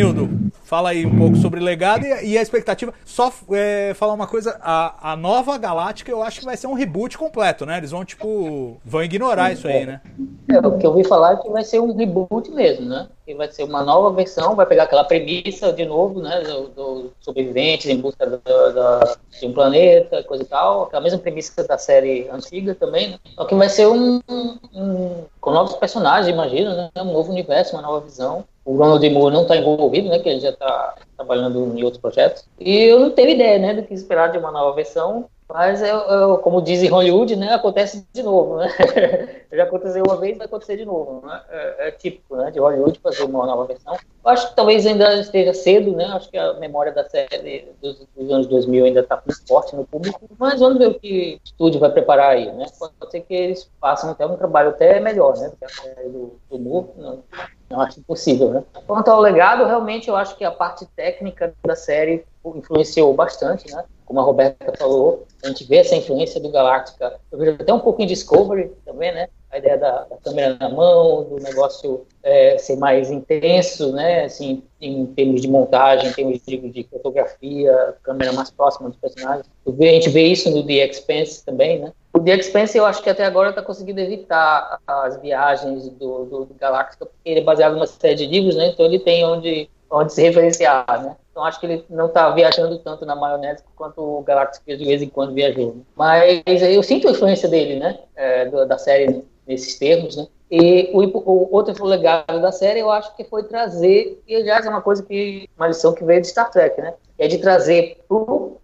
Ivanildo, fala aí um pouco sobre legado e, e a expectativa. Só é, falar uma coisa, a, a nova Galáctica eu acho que vai ser um reboot completo, né? Eles vão, tipo, vão ignorar isso aí, né? É, o que eu ouvi falar é que vai ser um reboot mesmo, né? Que vai ser uma nova versão, vai pegar aquela premissa de novo, né? Do, sobreviventes em busca do, do, de um planeta, coisa e tal. Aquela mesma premissa da série antiga também, né? Só que vai ser um, um com novos personagens, imagino, né? Um novo universo, uma nova visão. O Ronald Moore não está envolvido, né? Que ele já está trabalhando em outros projetos. E eu não tenho ideia, né? Do que esperar de uma nova versão. Mas, eu, eu, como dizem Hollywood, né, acontece de novo, né? Já aconteceu uma vez, vai acontecer de novo, né? É, é típico, né, de Hollywood fazer uma nova versão. Eu acho que talvez ainda esteja cedo, né? Acho que a memória da série dos, dos anos 2000 ainda está muito forte no público. Mas vamos ver o que o estúdio vai preparar aí, né? Pode ser que eles façam até um trabalho até melhor, né? Do que a série do, do Moore, não, não acho impossível, né? Quanto ao legado, realmente eu acho que a parte técnica da série influenciou bastante, né? Como a Roberta falou, a gente vê essa influência do Galáctica. Eu vejo até um pouco em Discovery também, né? A ideia da, da câmera na mão, do negócio é, ser mais intenso, né? Assim, em termos de montagem, em termos de, de fotografia, câmera mais próxima dos personagens. A gente vê isso no The Expanse também, né? O The Expanse eu acho que até agora está conseguindo evitar as viagens do, do, Galáctica, porque ele é baseado numa série de livros, né? Então ele tem onde, onde se referenciar, né? Então acho que ele não está viajando tanto na maionese quanto o Galactus de vez em quando viajou. Mas eu sinto a influência dele, né? É, da série nesses termos, né? E o, o, outro legado da série eu acho que foi trazer, e aliás é uma coisa que, uma lição que veio de Star Trek, né? É de trazer pro,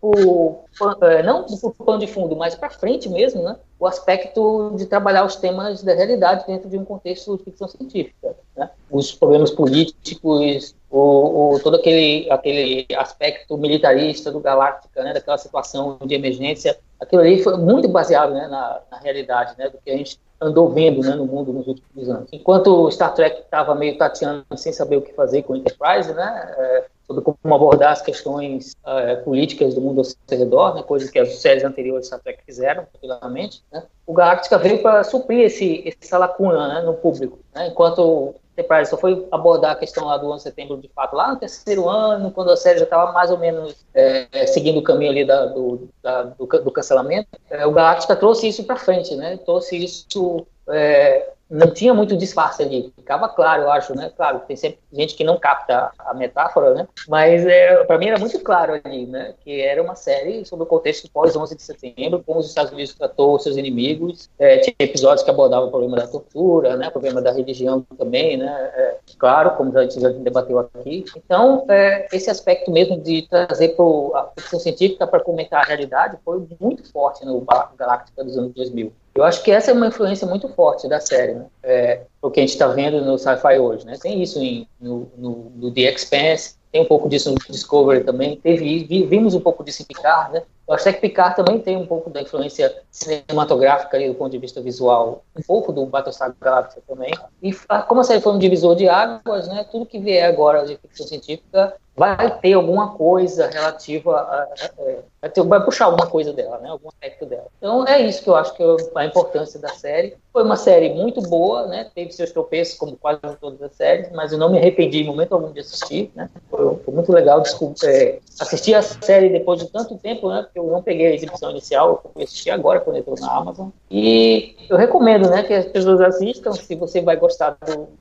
pro, é, não pro pano de fundo, mas para frente mesmo, né? O aspecto de trabalhar os temas da realidade dentro de um contexto de ficção científica, né? Os problemas políticos, o, o, todo aquele, aquele aspecto militarista do Galáctica, né, daquela situação de emergência, aquilo ali foi muito baseado né, na, na, realidade, né, do que a gente andou vendo né, no mundo nos últimos anos. Enquanto o Star Trek estava meio tateando sem saber o que fazer com Enterprise, né, é, sobre como abordar as questões uh, políticas do mundo ao seu redor, né, coisas que as séries anteriores Star Trek fizeram, particularmente. Né. O Galáctica veio para suprir esse, essa lacuna né, no público, né, enquanto Enterprise só foi abordar a questão lá do 11 de setembro, de fato, lá no terceiro ano, quando a série já estava mais ou menos é, seguindo o caminho ali da, do, da, do, do, cancelamento, é, o Galáctica trouxe isso para frente, né? Trouxe isso é, não tinha muito disfarce ali, ficava claro, eu acho, né? Claro, tem sempre gente que não capta a metáfora, né? Mas é, para mim era muito claro ali, né? Que era uma série sobre o contexto pós 11 de setembro, como os Estados Unidos tratou seus inimigos, é, tinha episódios que abordavam o problema da tortura, né? O problema da religião também, né? É, claro, como gente já debateu aqui. Então, é, esse aspecto mesmo de trazer pro, a ficção científica para comentar a realidade foi muito forte no Galáctica dos anos 2000. Eu acho que essa é uma influência muito forte da série, né? É, o que a gente está vendo no sci-fi hoje, né? Tem isso em, no, no, no The Expanse, tem um pouco disso no Discovery também, teve, vimos um pouco disso em Picard, né? Eu acho que Picard também tem um pouco da influência cinematográfica ali, do ponto de vista visual, um pouco do Battlestar Galactica também. E como a série foi um divisor de águas, né? Tudo que vier agora de ficção científica vai ter alguma coisa relativa a, a, a, vai puxar alguma coisa dela, né? Algum aspecto dela. Então é isso que eu acho que é a importância da série. Foi uma série muito boa, né? Teve seus tropeços como quase todas as séries, mas eu não me arrependi em momento algum de assistir, né? Foi, foi muito legal desculpa, é, assistir a série depois de tanto tempo, né? Porque eu não peguei a exibição inicial, eu fui assistir agora quando entrou na Amazon. E eu recomendo, né? Que as pessoas assistam. Se você vai gostar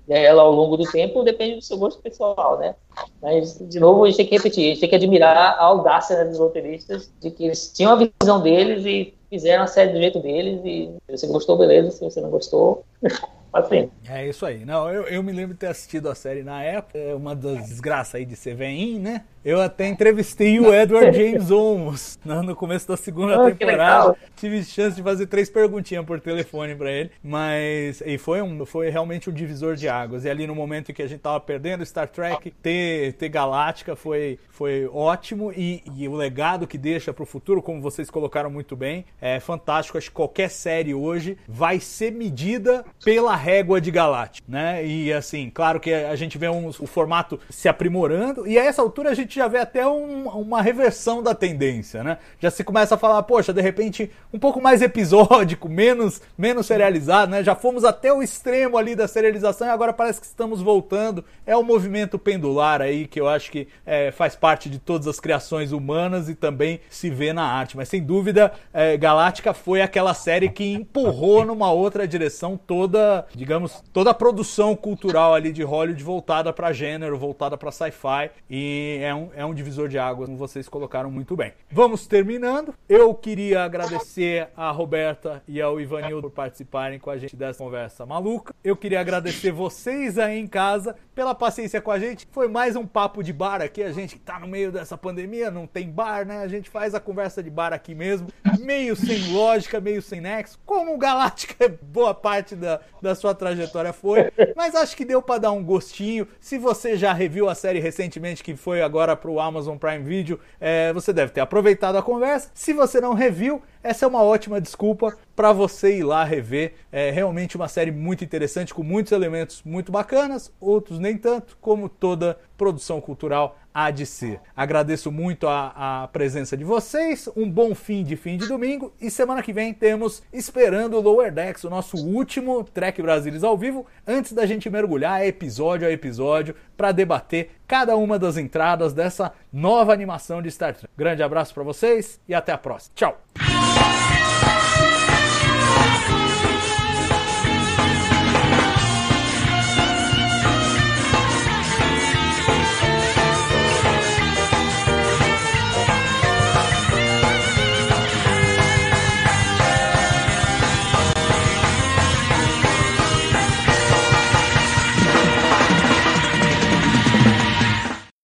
dela ao longo do tempo, depende do seu gosto pessoal, né? Mas de novo novo, a gente tem que repetir, a gente tem que admirar a audácia né, dos roteiristas, de que eles tinham a visão deles e fizeram a série do jeito deles, e se você gostou, beleza, se você não gostou, Assim. É isso aí. Não, eu, eu me lembro de ter assistido a série na época, é uma das desgraças aí de ser veinho, né? Eu até entrevistei o Edward James Olmos no começo da segunda oh, temporada. Tive chance de fazer três perguntinhas por telefone para ele, mas e foi um, foi realmente um divisor de águas. E ali no momento em que a gente tava perdendo Star Trek, ter, ter Galáctica foi, foi ótimo e, e o legado que deixa para o futuro, como vocês colocaram muito bem, é fantástico. Acho que qualquer série hoje vai ser medida pela régua de Galáctica, né? E assim, claro que a gente vê um, o formato se aprimorando e a essa altura a gente já vê até um, uma reversão da tendência, né? Já se começa a falar, poxa, de repente um pouco mais episódico, menos, menos serializado, né? Já fomos até o extremo ali da serialização e agora parece que estamos voltando. É o um movimento pendular aí que eu acho que é, faz parte de todas as criações humanas e também se vê na arte. Mas sem dúvida, é, Galáctica foi aquela série que empurrou numa outra direção toda, digamos, toda a produção cultural ali de Hollywood voltada para gênero, voltada para sci-fi e é é um divisor de águas, como vocês colocaram muito bem. Vamos terminando. Eu queria agradecer a Roberta e ao Ivanildo por participarem com a gente dessa conversa maluca. Eu queria agradecer vocês aí em casa pela paciência com a gente. Foi mais um papo de bar aqui. A gente tá no meio dessa pandemia, não tem bar, né? A gente faz a conversa de bar aqui mesmo, meio sem lógica, meio sem nexo, como o Galáctica boa parte da, da sua trajetória foi. Mas acho que deu para dar um gostinho. Se você já reviu a série recentemente, que foi agora para o Amazon Prime Video, é, você deve ter aproveitado a conversa. Se você não reviu, essa é uma ótima desculpa para você ir lá rever. É realmente uma série muito interessante, com muitos elementos muito bacanas, outros nem tanto, como toda produção cultural há de ser. Agradeço muito a, a, presença de vocês, um bom fim de fim de domingo e semana que vem temos Esperando o Lower Decks, o nosso último Trek Brasilis ao vivo, antes da gente mergulhar episódio a episódio para debater cada uma das entradas dessa nova animação de Star Trek. Grande abraço para vocês e até a próxima. Tchau!